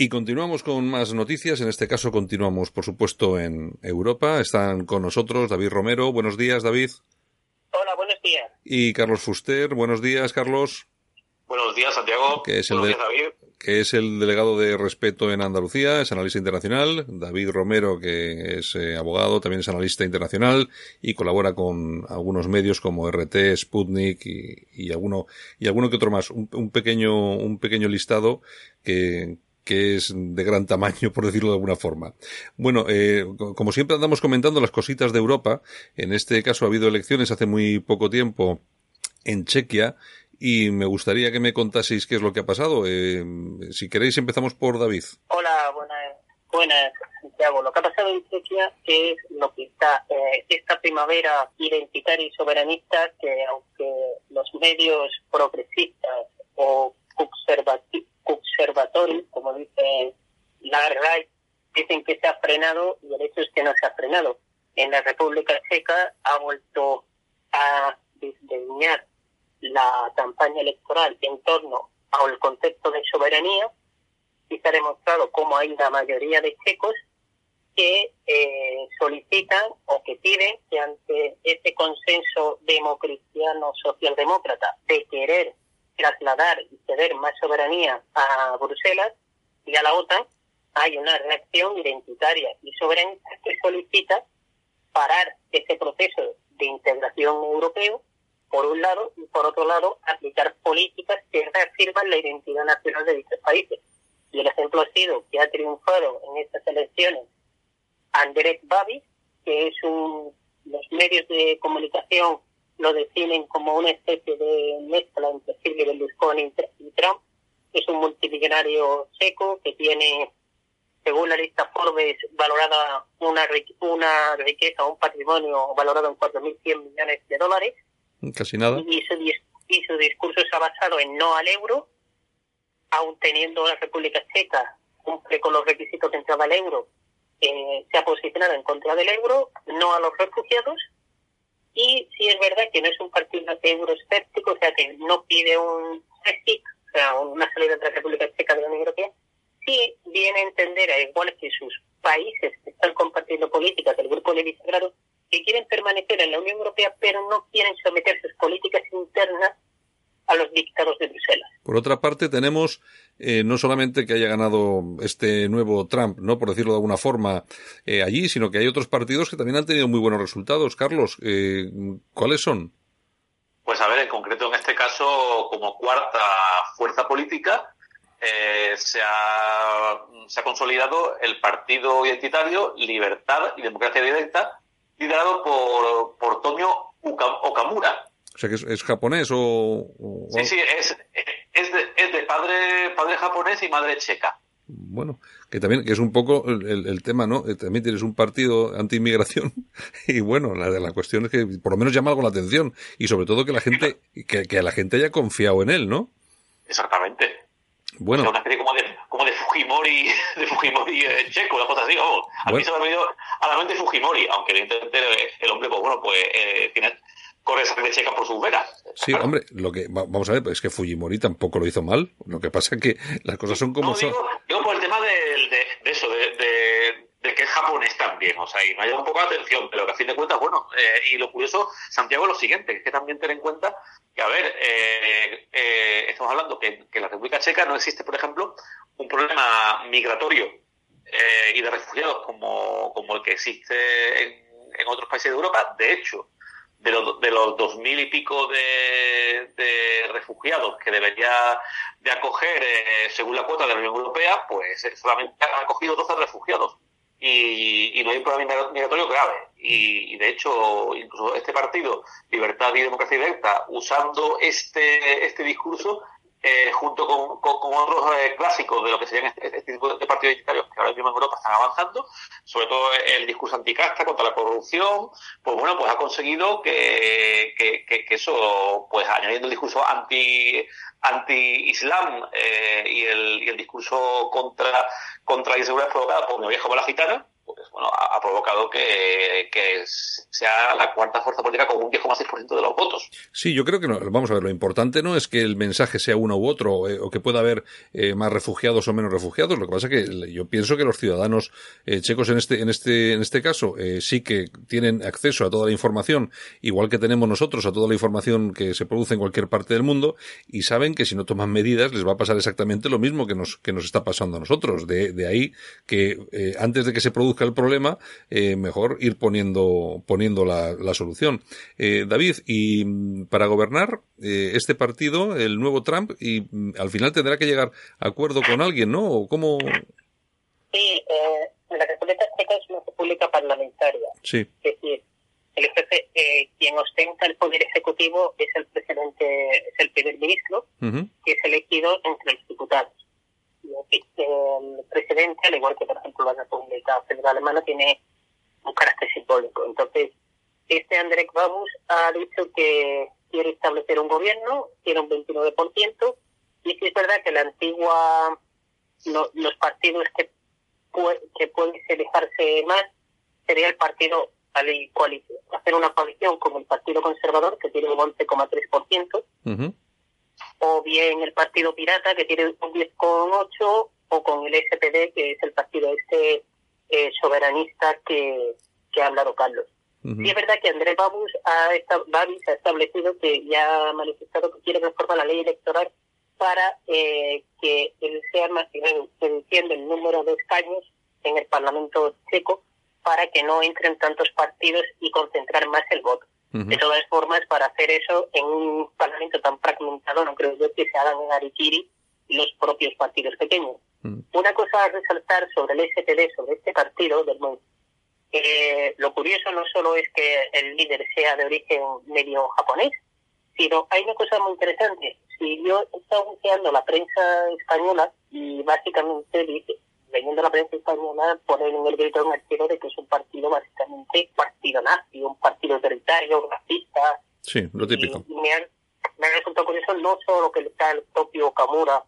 Y continuamos con más noticias. En este caso continuamos, por supuesto, en Europa. Están con nosotros David Romero. Buenos días, David. Hola, buenos días. Y Carlos Fuster. Buenos días, Carlos. Buenos días, Santiago. Que es el buenos días, David. Que es el delegado de Respeto en Andalucía, es analista internacional. David Romero, que es eh, abogado, también es analista internacional y colabora con algunos medios como RT, Sputnik y, alguno y alguno que otro más. un pequeño un pequeño listado que, que es de gran tamaño, *laughs* por decirlo de alguna forma. Bueno, eh, como siempre andamos comentando las cositas de Europa, en este caso ha habido elecciones hace muy poco tiempo en Chequia y me gustaría que me contaseis qué es lo que ha pasado. Eh, si queréis empezamos por David. Hola, buenas, buenas, Santiago. Lo que ha pasado en Chequia es lo que está, eh, esta primavera identitaria y soberanista que aunque los medios progresistas o conservativos observatorio, como dice la RAI, dicen que se ha frenado y el hecho es que no se ha frenado. En la República Checa ha vuelto a diseñar la campaña electoral en torno al concepto de soberanía y se ha demostrado cómo hay una mayoría de checos que eh, solicitan o que piden que ante ese consenso democristiano socialdemócrata de querer trasladar y ceder más soberanía a Bruselas y a la OTAN, hay una reacción identitaria y soberanista que solicita parar ese proceso de integración europeo, por un lado, y por otro lado, aplicar políticas que reafirman la identidad nacional de dichos países. Y el ejemplo ha sido que ha triunfado en estas elecciones Andrés Babis, que es un los medios de comunicación lo definen como una especie de mezcla entre Silvio Berlusconi y Trump. Es un multimillonario checo que tiene, según la lista Forbes, valorada una, una riqueza, un patrimonio valorado en 4.100 millones de dólares. Casi nada. Y su, y su discurso se ha basado en no al euro, aun teniendo la República Checa cumple con los requisitos de entrada al euro, eh, se ha posicionado en contra del euro, no a los refugiados y sí es verdad que no es un partido euroescéptico, o sea que no pide un Brexit sea, una salida de la República Checa de la Unión Europea, sí viene a entender, a igual que sus países que están compartiendo políticas del Grupo de Visegrado, que quieren permanecer en la Unión Europea, pero no quieren someter sus políticas internas a los dictados de Bruselas. Por otra parte, tenemos eh, no solamente que haya ganado este nuevo Trump, no por decirlo de alguna forma, eh, allí, sino que hay otros partidos que también han tenido muy buenos resultados. Carlos, eh, ¿cuáles son? Pues a ver, en concreto en este caso, como cuarta fuerza política, se ha, se, ha, consolidado el partido identitario Libertad y Democracia Directa, liderado por, por Tomio Okamura, o sea, que es, japonés o, Sí, sí, es, es de padre, padre japonés y madre checa. Bueno, que también que es un poco el, el, tema, ¿no? Eh, también tienes un partido anti-inmigración *laughs* y bueno, la, la cuestión es que por lo menos llama algo la atención y sobre todo que la gente, que, que la gente haya confiado en él, ¿no? Exactamente. Bueno. Una especie como de, como de Fujimori, *laughs* de Fujimori eh, checo, una cosa así, vamos. A mí se me ha venido a la mente Fujimori, aunque evidentemente el hombre, pues bueno, pues eh, tiene corre sangre checa por sus venas. Sí, hombre, lo que vamos a ver, es que Fujimori tampoco lo hizo mal. Lo que pasa es que las cosas son como son. Digo, por el tema de, de, eso, de, de, que es japonés también. O sea, y me ha llamado un poco la atención, pero que a fin de cuentas, bueno, eh, y lo curioso, Santiago, es lo siguiente, es que también tener en cuenta que, a ver, eh, eh, estamos hablando que, que en la República Checa no existe, por ejemplo, un problema migratorio y de refugiados como, como el que existe en, en otros países de Europa. De hecho, de los, de los dos mil y pico de, de, refugiados que debería de acoger eh, según la cuota de la Unión Europea, pues eh, solamente ha acogido 12 refugiados. Y, y no hay un problema migratorio grave. Y, y, de hecho, incluso este partido, Libertad y Democracia Directa, usando este, este discurso, eh, junto con, con, otros eh, clásicos de lo que serían este, este, tipo de partidos identitarios que ahora mismo en Europa están avanzando, sobre todo el discurso anticasta contra la corrupción, pues bueno, pues ha conseguido que, que, que, eso, pues añadiendo el discurso anti anti-islam eh, y, el, y el discurso contra, contra la inseguridad provocada por mi viejo la gitana, pues bueno, ha, provocado que, que, sea la cuarta fuerza política con un 10,6% de los votos. Sí, yo creo que no, vamos a ver, lo importante no es que el mensaje sea uno u otro, eh, o que pueda haber eh, más refugiados o menos refugiados, lo que pasa es que yo pienso que los ciudadanos eh, checos en este, en este, en este caso sí que tienen acceso a toda la información, igual que tenemos nosotros a toda la información que se produce en cualquier parte del mundo, y saben que si no toman medidas les va a pasar exactamente lo mismo que nos, que nos está pasando a nosotros. De, de ahí que antes de que se produzca el problema, eh, mejor ir poniendo, poniendo la, la solución. Eh, David, y mm, para gobernar eh, este partido, el nuevo Trump, y mm, al final tendrá que llegar a acuerdo con alguien, ¿no? ¿O ¿Cómo? Sí, eh, la República Checa es una república parlamentaria. Sí. Es decir, el jefe, eh, quien ostenta el poder ejecutivo es el presidente, es el primer ministro, uh -huh. que es elegido entre los diputados el presidente, al igual que por ejemplo la República Federal Alemana, tiene un carácter simbólico. Entonces, este André Babus ha dicho que quiere establecer un gobierno, tiene un 29%, y es verdad que la antigua, no, los partidos que, que pueden dejarse más sería el partido hacer una coalición como el Partido Conservador, que tiene un 11,3%, uh -huh o bien el Partido Pirata, que tiene un 10,8%, o con el SPD, que es el partido este eh, soberanista que, que ha hablado Carlos. Uh -huh. Sí es verdad que Andrés Babus ha, Babis ha establecido que ya ha manifestado que quiere reformar la ley electoral para eh, que él sea más reduciendo el número de escaños en el Parlamento checo para que no entren tantos partidos y concentrar más el voto. Uh -huh. De todas formas, para hacer eso en un parlamento tan fragmentado, no creo yo que se hagan en Arikiri los propios partidos pequeños. Uh -huh. Una cosa a resaltar sobre el SPD, sobre este partido del MON, eh, lo curioso no solo es que el líder sea de origen medio japonés, sino hay una cosa muy interesante. Si yo he estado buscando la prensa española y básicamente dice, leyendo la prensa española, ponen en el grito en el cielo de que es un partido básicamente partido nazi, un partido autoritario, racista. Sí, lo típico. Y, me, ha, me ha resultado curioso no solo que está el propio Kamura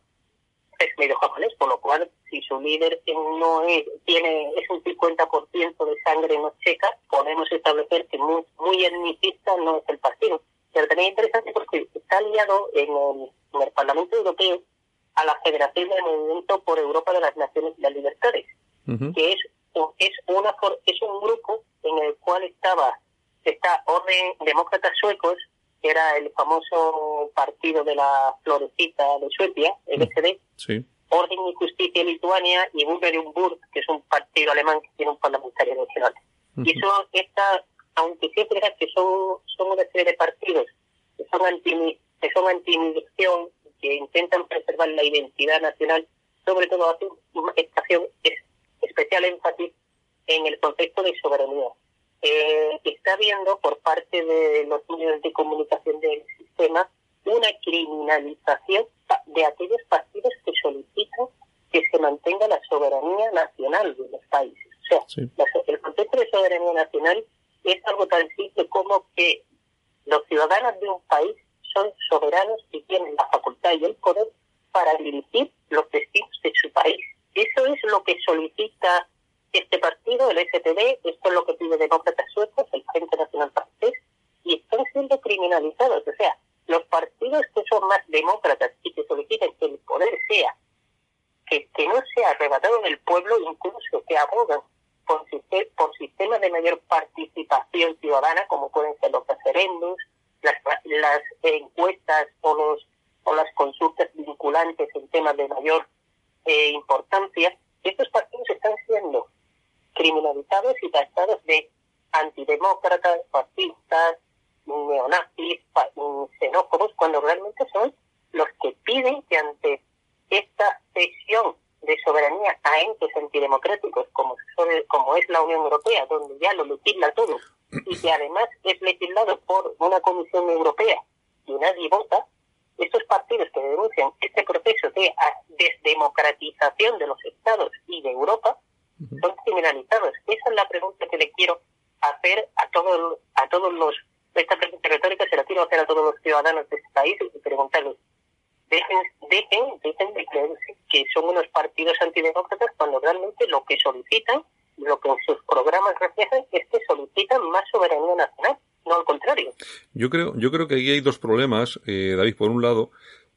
es medio japonés, por lo cual si su líder no es, tiene es un 50% de sangre no checa, podemos establecer que muy, muy etnicista no es el partido. Pero también es interesante porque está aliado en el, en el Parlamento Europeo a la Federación del Movimiento por Europa de las Naciones y las Libertades, que es, es, una, es un grupo en el cual estaba esta Orden Demócratas Suecos, que era el famoso partido de la florecita de Suecia, el sí. Orden y Justicia Lituania y Burg, que es un partido alemán que tiene un parlamentario nacional. Y eso está, aunque siempre es que son, son una serie de partidos que son anti que son anti que intentan preservar la identidad nacional, sobre todo hace estación especial énfasis en el concepto de soberanía. Eh, está viendo por parte de los medios de comunicación del sistema una criminalización de aquellos partidos que solicitan que se mantenga la soberanía nacional de los países. O sea, el concepto de soberanía nacional es algo tan simple como que los ciudadanos de un país son soberanos y tienen la facultad y el poder para dirigir los destinos de su país. Eso es lo que solicita este partido, el SPD, esto es lo que pide demócratas suecos, el Frente Nacional Francés, y están siendo criminalizados. O sea, los partidos que son más demócratas y que solicitan que el poder sea, que, no sea arrebatado del pueblo, incluso que abogan por, por sistemas de mayor participación ciudadana, como pueden ser los referéndums, las, las encuestas o, los, o las consultas vinculantes en temas de mayor eh, importancia, estos partidos están siendo criminalizados y tachados de antidemócratas, fascistas, neonazis, xenófobos, cuando realmente son los que piden que ante esta cesión de soberanía a entes antidemocráticos como, como es la Unión Europea, donde ya lo legisla todo, y que además es legislado por una Comisión Europea y nadie vota, estos partidos que denuncian este proceso de desdemocratización de los estados y de Europa son criminalizados. Esa es la pregunta que le quiero hacer a todos a todos los esta pregunta retórica se la quiero hacer a todos los ciudadanos de este país y preguntarles, dejen, dejen, dejen de creerse que son unos partidos antidemócratas cuando realmente lo que solicitan, lo que en sus programas reflejan es que solicitan más soberanía nacional, no al contrario. Yo creo, yo creo que aquí hay dos problemas, eh, David. Por un lado,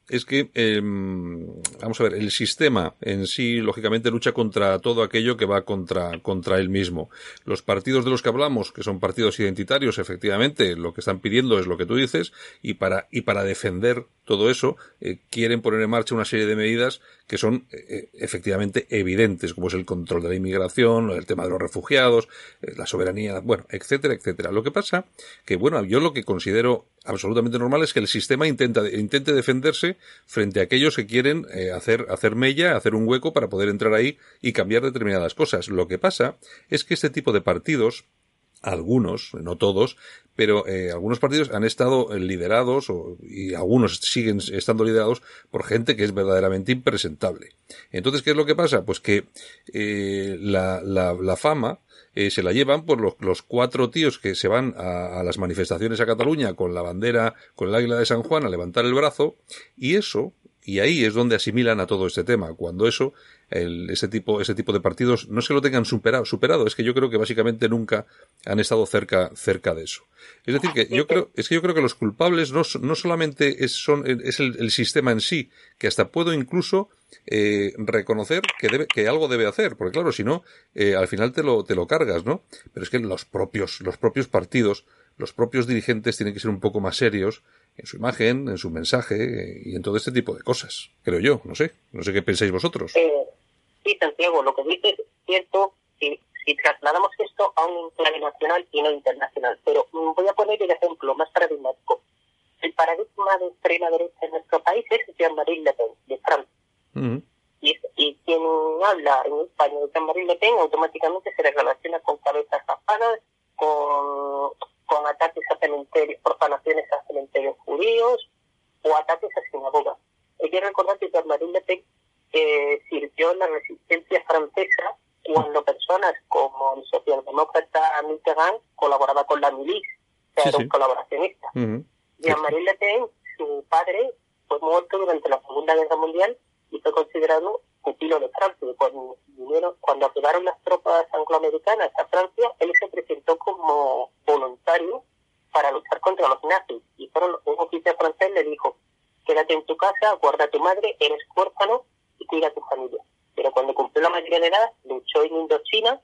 es que, em, vamos a ver, el sistema en sí, lógicamente, lucha contra todo aquello que va contra, contra él mismo. Los partidos de los que hablamos, que son partidos identitarios, efectivamente, lo que están pidiendo es lo que tú dices, y para, y para defender todo eso, eh, quieren poner en marcha una serie de medidas que son eh, eh, efectivamente evidentes, como es el control de la inmigración, el tema de los refugiados, la soberanía, bueno, etcétera, etcétera. Lo que pasa que, bueno, yo lo que considero absolutamente normal es que el sistema intenta, intente defenderse frente a aquellos que quieren hacer, hacer mella, hacer un hueco para poder entrar ahí y cambiar determinadas cosas. Lo que pasa es que este tipo de partidos, algunos, no todos, pero eh, algunos partidos han estado liderados o, y algunos siguen estando liderados por gente que es verdaderamente impresentable. Entonces, ¿qué es lo que pasa? Pues que eh, la, la, la, fama eh, se la llevan por los, los, cuatro tíos que se van a, a las manifestaciones a Cataluña con la bandera, con el águila de San Juan a levantar el brazo y eso, y ahí es donde asimilan a todo este tema. Cuando eso el, ese tipo ese tipo de partidos no es que lo tengan superado, superado, es que yo creo que básicamente nunca han estado cerca cerca de eso. Es decir que yo creo es que yo creo que los culpables no, no solamente es son es el, sistema en sí, que hasta puedo incluso eh, reconocer que debe que algo debe hacer, porque claro, si no eh, al final te lo te lo cargas, ¿no? Pero es que los propios los propios partidos los propios dirigentes tienen que ser un poco más serios en su imagen, en su mensaje eh, y en todo este tipo de cosas, creo yo, no sé, no sé qué pensáis vosotros. Eh, Sí, Santiago, lo que dices es cierto si, si trasladamos esto a un enclave nacional y no internacional. Pero voy a poner el ejemplo más paradigmático. El paradigma de extrema derecha en nuestro país es Jean-Marie Le Pen, de Francia. y, y, quien habla en España de Jean-Marie Le Pen automáticamente se le relaciona con cabezas tapadas, con, con ataques a cementerios, profanaciones a cementerios judíos o ataques a sinagogas. Hay que recordar que Jean-Marie Le Pen eh, sirvió la resistencia francesa cuando personas como el socialdemócrata Mitterrand colaboraba con la milicia, o sea, era un colaboracionista. Jean-Marie Le Pen, su padre, fue muerto durante la Segunda Guerra Mundial y fue considerado pupilo de Francia. Cuando, vinieron, cuando arribaron las tropas angloamericanas a Francia, él se presentó como voluntario para luchar contra los nazis. Y fueron, un oficial francés le dijo, quédate en tu casa, casa, guarda a tu madre, eres huérfano y cuida a tu familia. Pero cuando cumplió la mayoría de edad, luchó en Indochina,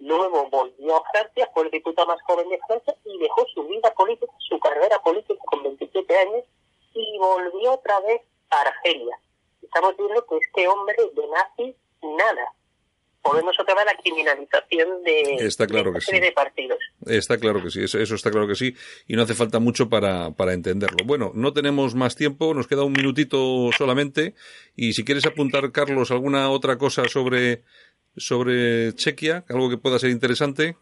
luego volvió a Francia, fue el diputado más joven de Francia y dejó su vida política, su carrera política con 27 años y volvió otra vez a Argelia. Estamos viendo que este hombre de nazi, nada podemos otra vez la criminalización de, está claro de, que sí. de partidos. Está claro que sí, eso, eso, está claro que sí, y no hace falta mucho para, para entenderlo. Bueno, no tenemos más tiempo, nos queda un minutito solamente, y si quieres apuntar, Carlos, alguna otra cosa sobre, sobre Chequia, algo que pueda ser interesante.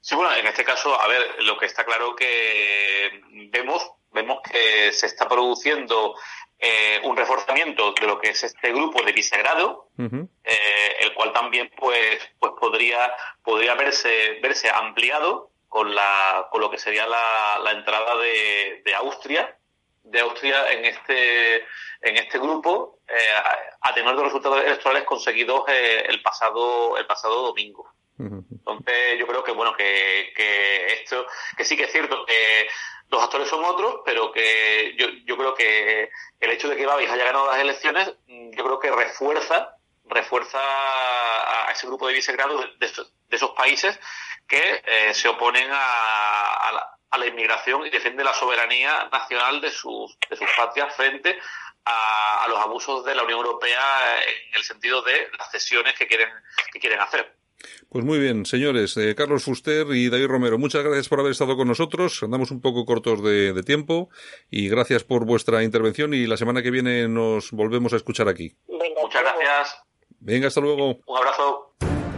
Sí, bueno, en este caso, a ver, lo que está claro que vemos, vemos que se está produciendo eh, un reforzamiento de lo que es este grupo de Visegrado, uh -huh. eh, el cual también pues pues podría podría verse verse ampliado con la con lo que sería la, la entrada de, de, Austria de Austria en este en este grupo eh, a tenor de los resultados electorales conseguidos eh, el pasado el pasado domingo. Entonces yo creo que bueno que, que esto que sí que es cierto que los actores son otros, pero que yo, yo creo que el hecho de que Babis haya ganado las elecciones, yo creo que refuerza refuerza a ese grupo de vicegrado de, de, de esos países que eh, se oponen a, a, la, a, la, inmigración y defienden la soberanía nacional de sus, de sus patrias frente a, a, los abusos de la Unión Europea en el sentido de las cesiones que quieren, que quieren hacer. Pues muy bien, señores, eh, Carlos Fuster y David Romero, muchas gracias por haber estado con nosotros. Andamos un poco cortos de, de, tiempo y gracias por vuestra intervención y la semana que viene nos volvemos a escuchar aquí. Venga, muchas gracias. Venga, hasta luego. Un abrazo.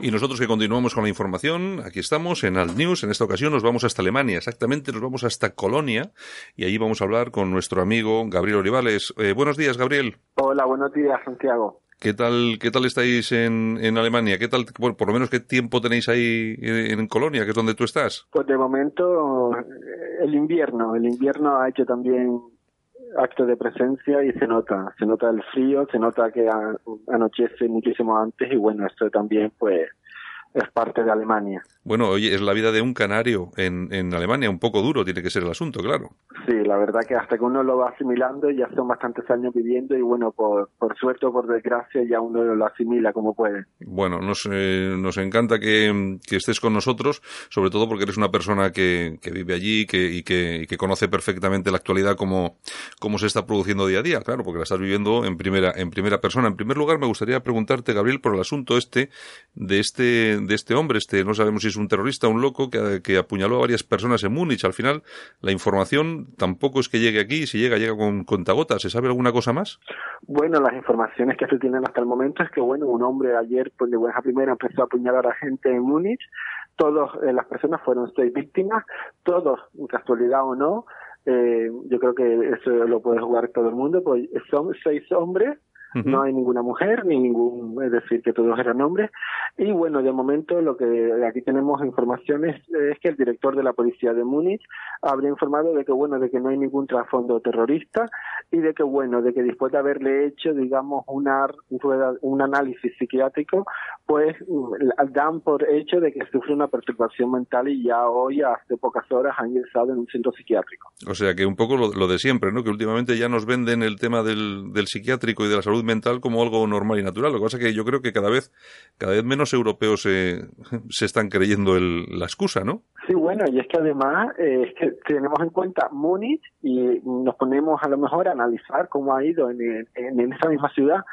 Y nosotros que continuamos con la información, aquí estamos en Alt News. En esta ocasión nos vamos hasta Alemania, exactamente nos vamos hasta Colonia y allí vamos a hablar con nuestro amigo Gabriel Olivales. Eh, buenos días, Gabriel. Hola, buenos días, Santiago. ¿Qué tal, qué tal estáis en, en Alemania? ¿Qué tal, bueno, por lo menos qué tiempo tenéis ahí en, en, Colonia, que es donde tú estás? Pues de momento el invierno. El invierno ha hecho también acto de presencia y se nota, se nota el frío, se nota que anochece muchísimo antes y bueno, esto también pues es parte de Alemania. Bueno, oye, es la vida de un canario en, en Alemania, un poco duro tiene que ser el asunto, claro. Sí, la verdad que hasta que uno lo va asimilando, ya son bastantes años viviendo y bueno, por, por suerte o por desgracia ya uno lo asimila como puede. Bueno, nos, eh, nos encanta que, que, estés con nosotros, sobre todo porque eres una persona que, que vive allí que, y, que, y que conoce perfectamente la actualidad como, como se está produciendo día a día, claro, porque la estás viviendo en primera, en primera persona. En primer lugar, me gustaría preguntarte, Gabriel, por el asunto este de este de este hombre, este no sabemos si es un terrorista, un loco que, apuñaló a varias personas en Múnich. Al final, la información tampoco es que llegue aquí, si llega, llega con contagotas. ¿Se sabe alguna cosa más? Bueno, las informaciones que se tienen hasta el momento es que, bueno, un hombre ayer, pues de buena primera, empezó a apuñalar a gente en Múnich. Todas eh, las personas fueron seis víctimas, todos, casualidad o no, eh, yo creo que eso lo puede jugar todo el mundo, pues son seis hombres Uh -huh. No hay ninguna mujer, ni ningún, es decir, que todos eran hombres. Y bueno, de momento lo que aquí tenemos informaciones es que el director de la policía de Múnich habría informado de que bueno, de que no hay ningún trasfondo terrorista y de que bueno, de que después de haberle hecho, digamos, una, un análisis psiquiátrico, pues dan por hecho de que sufre una perturbación mental y ya hoy, hace pocas horas, ha ingresado en un centro psiquiátrico. O sea que un poco lo, lo de siempre, ¿no? Que últimamente ya nos venden el tema del, del psiquiátrico y de la salud mental como algo normal y natural. Lo que pasa es que yo creo que cada vez, cada vez menos europeos se, se están creyendo el, la excusa, ¿no? Sí, bueno, y es que además eh, que tenemos en cuenta Múnich y nos ponemos a lo mejor a analizar cómo ha ido en esa misma ciudad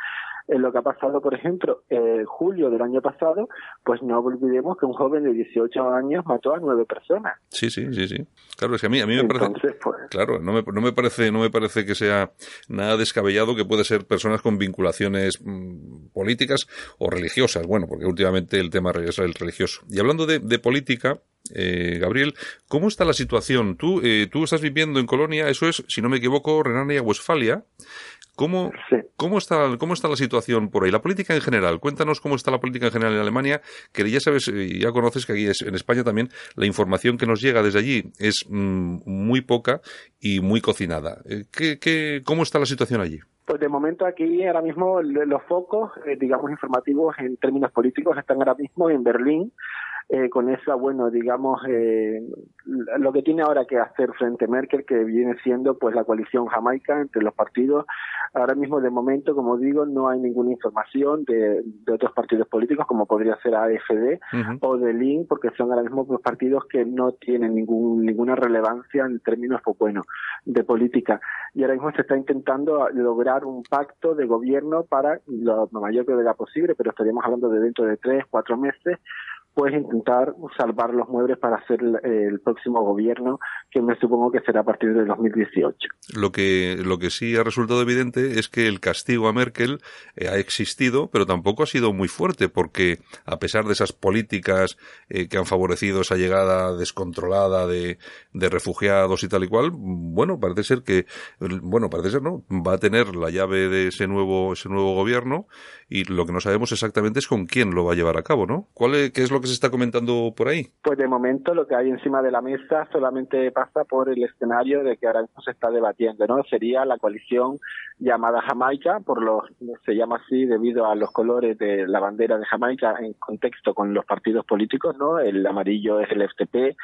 en lo que ha pasado, por ejemplo, en eh, julio del año pasado, pues no olvidemos que un joven de 18 años mató a nueve personas. Sí, sí, sí, sí. Claro, es que a mí, a mí me Entonces, parece, pues, claro, no me, no me parece, no me parece que sea nada descabellado que puede ser personas con vinculaciones mmm, políticas o religiosas. Bueno, porque últimamente el tema es el religioso. Y hablando de, de política, eh, Gabriel, ¿cómo está la situación? Tú, eh, tú estás viviendo en Colonia, eso es, si no me equivoco, Renania ¿Cómo, cómo, está, ¿Cómo está la situación por ahí? La política en general. Cuéntanos cómo está la política en general en Alemania, que ya sabes, eh, ya conoces que aquí en España también la información que nos llega desde allí es mm, muy poca y muy cocinada. Eh, ¿Qué, qué, ¿Cómo está la situación allí? Pues de momento aquí ahora mismo los focos, eh, digamos, informativos en términos políticos están ahora mismo en Berlín, eh, con esa, bueno, digamos, eh, lo que tiene ahora que hacer frente a Merkel, que viene siendo pues la coalición jamaica entre los partidos. Ahora mismo, de momento, como digo, no hay ninguna información de, otros partidos políticos, como podría ser AFD o de LIN, porque son ahora mismo pues, partidos que no tienen ningún, ninguna relevancia en términos, pues bueno, de política. Y ahora mismo se está intentando lograr un pacto de gobierno para lo mayor que sea posible, pero estaríamos hablando de dentro de tres, cuatro meses, pues intentar salvar los muebles para hacer el, próximo gobierno, que me supongo que será a partir de 2018. Lo que, lo que sí ha resultado evidente es que el castigo a Merkel eh, ha existido, pero tampoco ha sido muy fuerte, porque a pesar de esas políticas eh, que han favorecido esa llegada descontrolada de, refugiados y tal y cual, bueno, parece ser que, bueno, parece ser, ¿no? Va a tener la llave de ese nuevo, ese nuevo gobierno y lo que no sabemos exactamente es con quién lo va a llevar a cabo, ¿no? ¿Cuál ¿Qué es lo que se está comentando por ahí? Pues de momento lo que hay encima de la mesa solamente pasa por el escenario de que ahora mismo se está debatiendo, ¿no? Sería la coalición llamada Jamaica, por los se llama así debido a los colores de la bandera de Jamaica en contexto con los partidos políticos, ¿no? El amarillo es el FTP,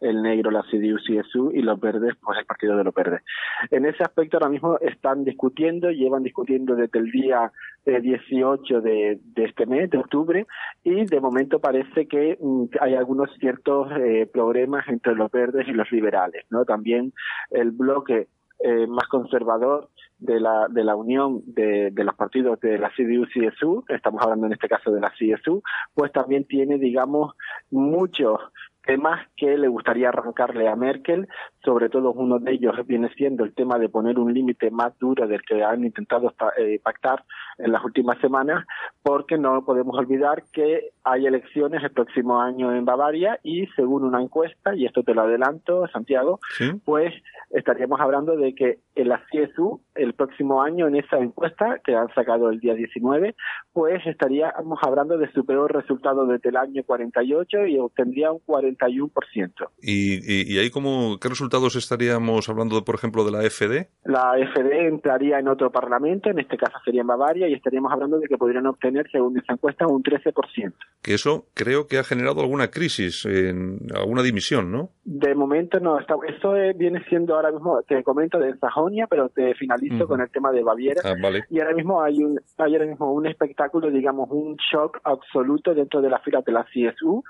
el negro la CDU-CSU y los verdes pues el Partido de los Verdes. En ese aspecto ahora mismo están discutiendo, llevan discutiendo desde el día 18 de, de este mes, de octubre, y de momento parece que mm, hay algunos ciertos eh, problemas entre los verdes y los liberales, ¿no? También el bloque eh, más conservador de la, de la unión de, de los partidos de la CDU-CSU, estamos hablando en este caso de la CSU, pues también tiene, digamos, muchos temas que le gustaría arrancarle a Merkel, sobre todo uno de ellos viene siendo el tema de poner un límite más duro del que han intentado eh, pactar en las últimas semanas, porque no podemos olvidar que hay elecciones el próximo año en Bavaria y según una encuesta, y esto te lo adelanto, Santiago, pues estaríamos hablando de que en la CSU el próximo año en esa encuesta que han sacado el día 19, pues estaríamos hablando de su peor resultado desde el año 48 y obtendría un 41%. ¿Y, y, y ahí cómo, qué resultados estaríamos hablando, por ejemplo, de la FD? La FD entraría en otro parlamento, en este caso sería en Bavaria, y estaríamos hablando de que podrían obtener, según esa encuesta, un 13%. Que eso creo que ha generado alguna crisis, en alguna dimisión, ¿no? De momento no. Está, esto viene siendo ahora mismo, te comento de Sajonia, pero te finalizo con el tema de Baviera. Ah, vale. Y ahora mismo hay un, hay ahora mismo un espectáculo, digamos, un shock absoluto dentro de la fila de la CSU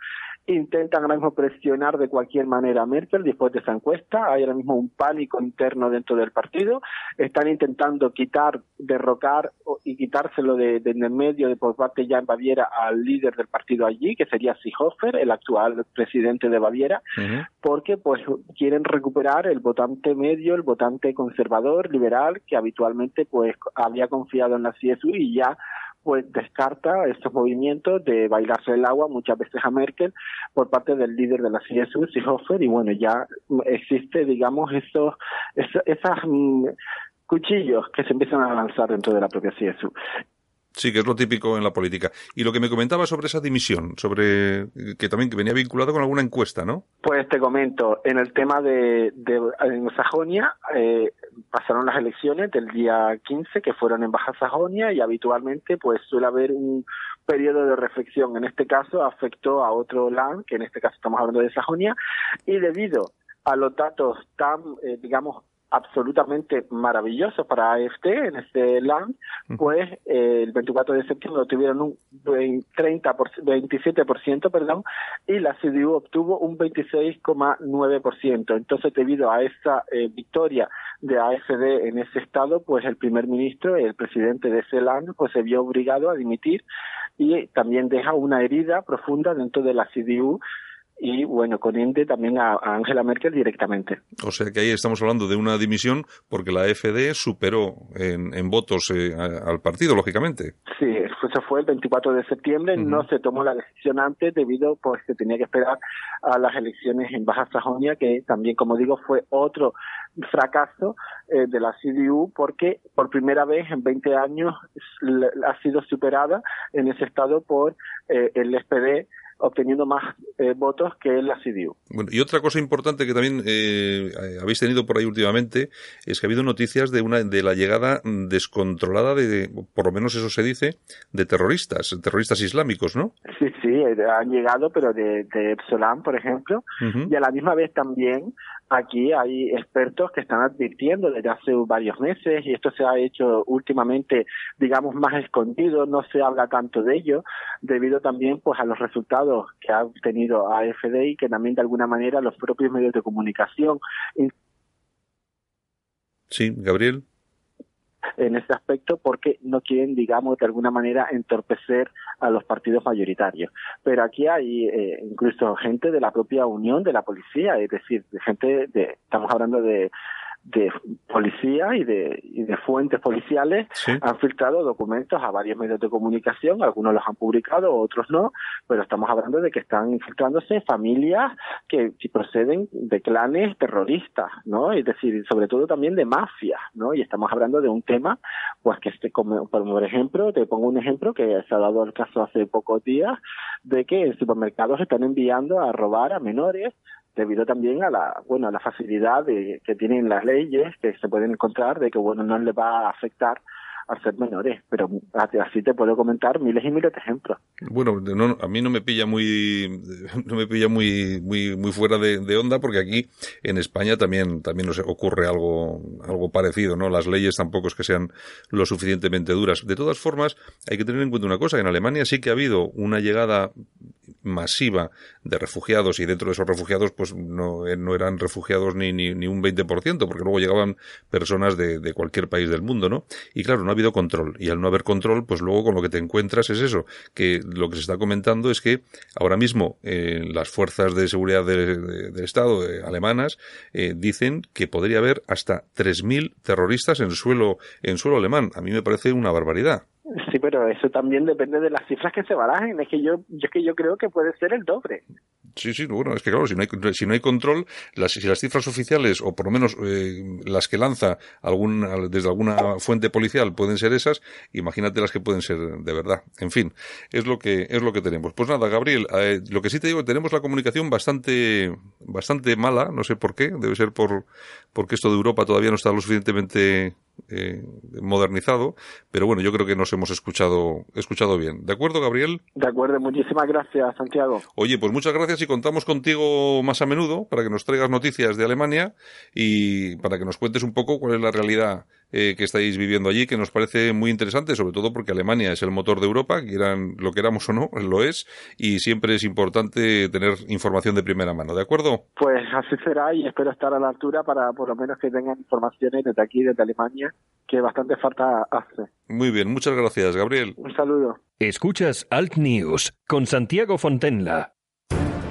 intentan ahora mismo presionar de cualquier manera a Merkel después de esa encuesta. Hay ahora mismo un pánico interno dentro del partido. Están intentando quitar, derrocar y quitárselo de, de en el medio de por parte ya en Baviera al líder del partido allí, que sería Seehofer, el actual presidente de Baviera, porque pues quieren recuperar el votante medio, el votante conservador, liberal, que habitualmente pues había confiado en la CSU y ya pues descarta estos movimientos de bailarse el agua muchas veces a Merkel por parte del líder de la CSU, Seehofer, y bueno, ya existe, digamos, esos, esas, mm, cuchillos que se empiezan a lanzar dentro de la propia CSU. Sí, que es lo típico en la política. Y lo que me comentaba sobre esa dimisión, sobre que también que venía vinculado con alguna encuesta, ¿no? Pues te comento, en el tema de, de en Sajonia eh, pasaron las elecciones del día 15 que fueron en Baja Sajonia y habitualmente pues suele haber un periodo de reflexión. En este caso afectó a otro land, que en este caso estamos hablando de Sajonia, y debido a los datos tan, eh, digamos, absolutamente maravilloso para AFT en este land, pues eh, el 24 de septiembre obtuvieron un 30 27%, perdón, y la CDU obtuvo un 26,9%. Entonces, debido a esa eh, victoria de AFD en ese estado, pues el primer ministro, el presidente de ese land, pues se vio obligado a dimitir y también deja una herida profunda dentro de la CDU y bueno, con ende también a, Angela Merkel directamente. O sea que ahí estamos hablando de una dimisión porque la FD superó en, votos eh, al partido, lógicamente. Sí, eso fue el 24 de septiembre, no se tomó la decisión antes debido pues que tenía que esperar a las elecciones en Baja Sajonia, que también, como digo, fue otro fracaso eh, de la CDU porque por primera vez en 20 años ha sido superada en ese estado por eh, el SPD obteniendo más eh, votos que la CDU. Bueno, y otra cosa importante que también eh, habéis tenido por ahí últimamente es que ha habido noticias de una de la llegada descontrolada de, por lo menos eso se dice, de terroristas, terroristas islámicos, ¿no? Sí, sí, eh, han llegado, pero de, de Epsilon, por ejemplo, y a la misma vez también aquí hay expertos que están advirtiendo desde hace varios meses y esto se ha hecho últimamente, digamos, más escondido, no se habla tanto de ello, debido también pues a los resultados que ha obtenido AFD y que también de alguna manera los propios medios de comunicación. Sí, Gabriel en este aspecto porque no quieren, digamos, de alguna manera entorpecer a los partidos mayoritarios. Pero aquí hay eh, incluso gente de la propia unión de la policía, es decir, de gente de, estamos hablando de de policía y de, y de fuentes policiales han filtrado documentos a varios medios de comunicación, algunos los han publicado, otros no, pero estamos hablando de que están infiltrándose familias que, proceden de clanes terroristas, ¿no? Es decir, sobre todo también de mafias, ¿no? Y estamos hablando de un tema, pues que este, como, por ejemplo, te pongo un ejemplo que se ha dado el caso hace pocos días, de que en supermercados están enviando a robar a menores debido también a la bueno a la facilidad de, que tienen las leyes que se pueden encontrar de que bueno no le va a afectar al ser menores, pero así te puedo comentar miles y miles de ejemplos. Bueno, no, a mí no me pilla muy, *laughs* no me pilla muy, muy, muy fuera de, onda porque aquí en España también, también nos ocurre algo, algo parecido, ¿no? Las leyes tampoco es que sean lo suficientemente duras. De todas formas, hay que tener en cuenta una cosa, en Alemania sí que ha habido una llegada masiva de refugiados y dentro de esos refugiados pues no, eh, no eran refugiados ni, ni, ni un 20% porque luego llegaban personas de, de, cualquier país del mundo, ¿no? Y claro, no habido control y al no haber control pues luego con lo que te encuentras es eso, que lo que se está comentando es que ahora mismo eh, las fuerzas de seguridad del de, Estado alemanas eh, dicen que podría haber hasta 3.000 terroristas en suelo, en suelo alemán. A mí me parece una barbaridad. Sí, pero eso también depende de las cifras que se barajen. Es que yo es que yo creo que puede ser el doble. Sí, sí, bueno, es que claro, si no hay, si no hay control, las, si las cifras oficiales, o por lo menos eh, las que lanza desde alguna fuente policial pueden ser esas, imagínate las que pueden ser de verdad. En fin, es lo que, es lo que tenemos. Pues nada, Gabriel, eh, lo que sí te digo, tenemos la comunicación bastante, bastante mala, no sé por qué, debe ser por, porque esto de Europa todavía no está lo suficientemente eh, modernizado, pero bueno, yo creo que nos hemos escuchado, escuchado bien. ¿De acuerdo, Gabriel? De acuerdo, muchísimas gracias, Santiago. Oye, pues muchas gracias y contamos contigo más a menudo para que nos traigas noticias de Alemania y para que nos cuentes un poco cuál es la realidad eh, que estáis viviendo allí, que nos parece muy interesante, sobre todo porque Alemania es el motor de Europa, quieran lo queramos o no, *laughs* lo es, y siempre es importante tener información de primera mano, ¿de acuerdo? Pues así será y espero estar a la altura para por lo menos que tengan informaciones desde aquí, desde Alemania, que bastante falta hace. Muy bien, muchas gracias, Gabriel. Un saludo. Escuchas Alt News con Santiago Fontenla.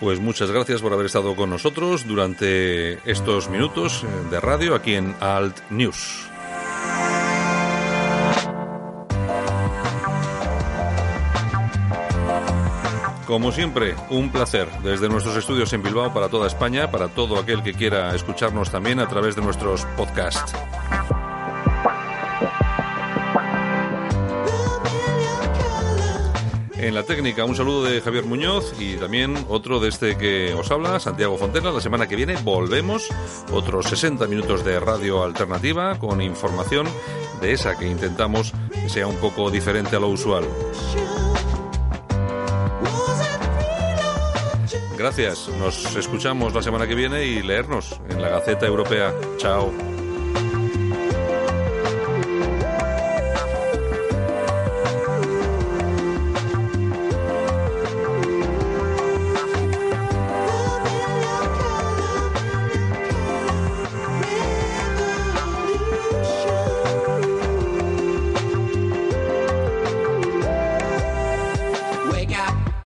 Pues muchas gracias por haber estado con nosotros durante estos minutos de radio aquí en Alt News. Como siempre, un placer desde nuestros estudios en Bilbao para toda España, para todo aquel que quiera escucharnos también a través de nuestros podcasts. En la técnica, un saludo de Javier Muñoz y también otro de este que os habla, Santiago Fontena. La semana que viene volvemos, otros 60 minutos de radio alternativa con información de esa que intentamos que sea un poco diferente a lo usual. Gracias. Nos escuchamos la semana que viene y leernos en la Gaceta Europea. Chao.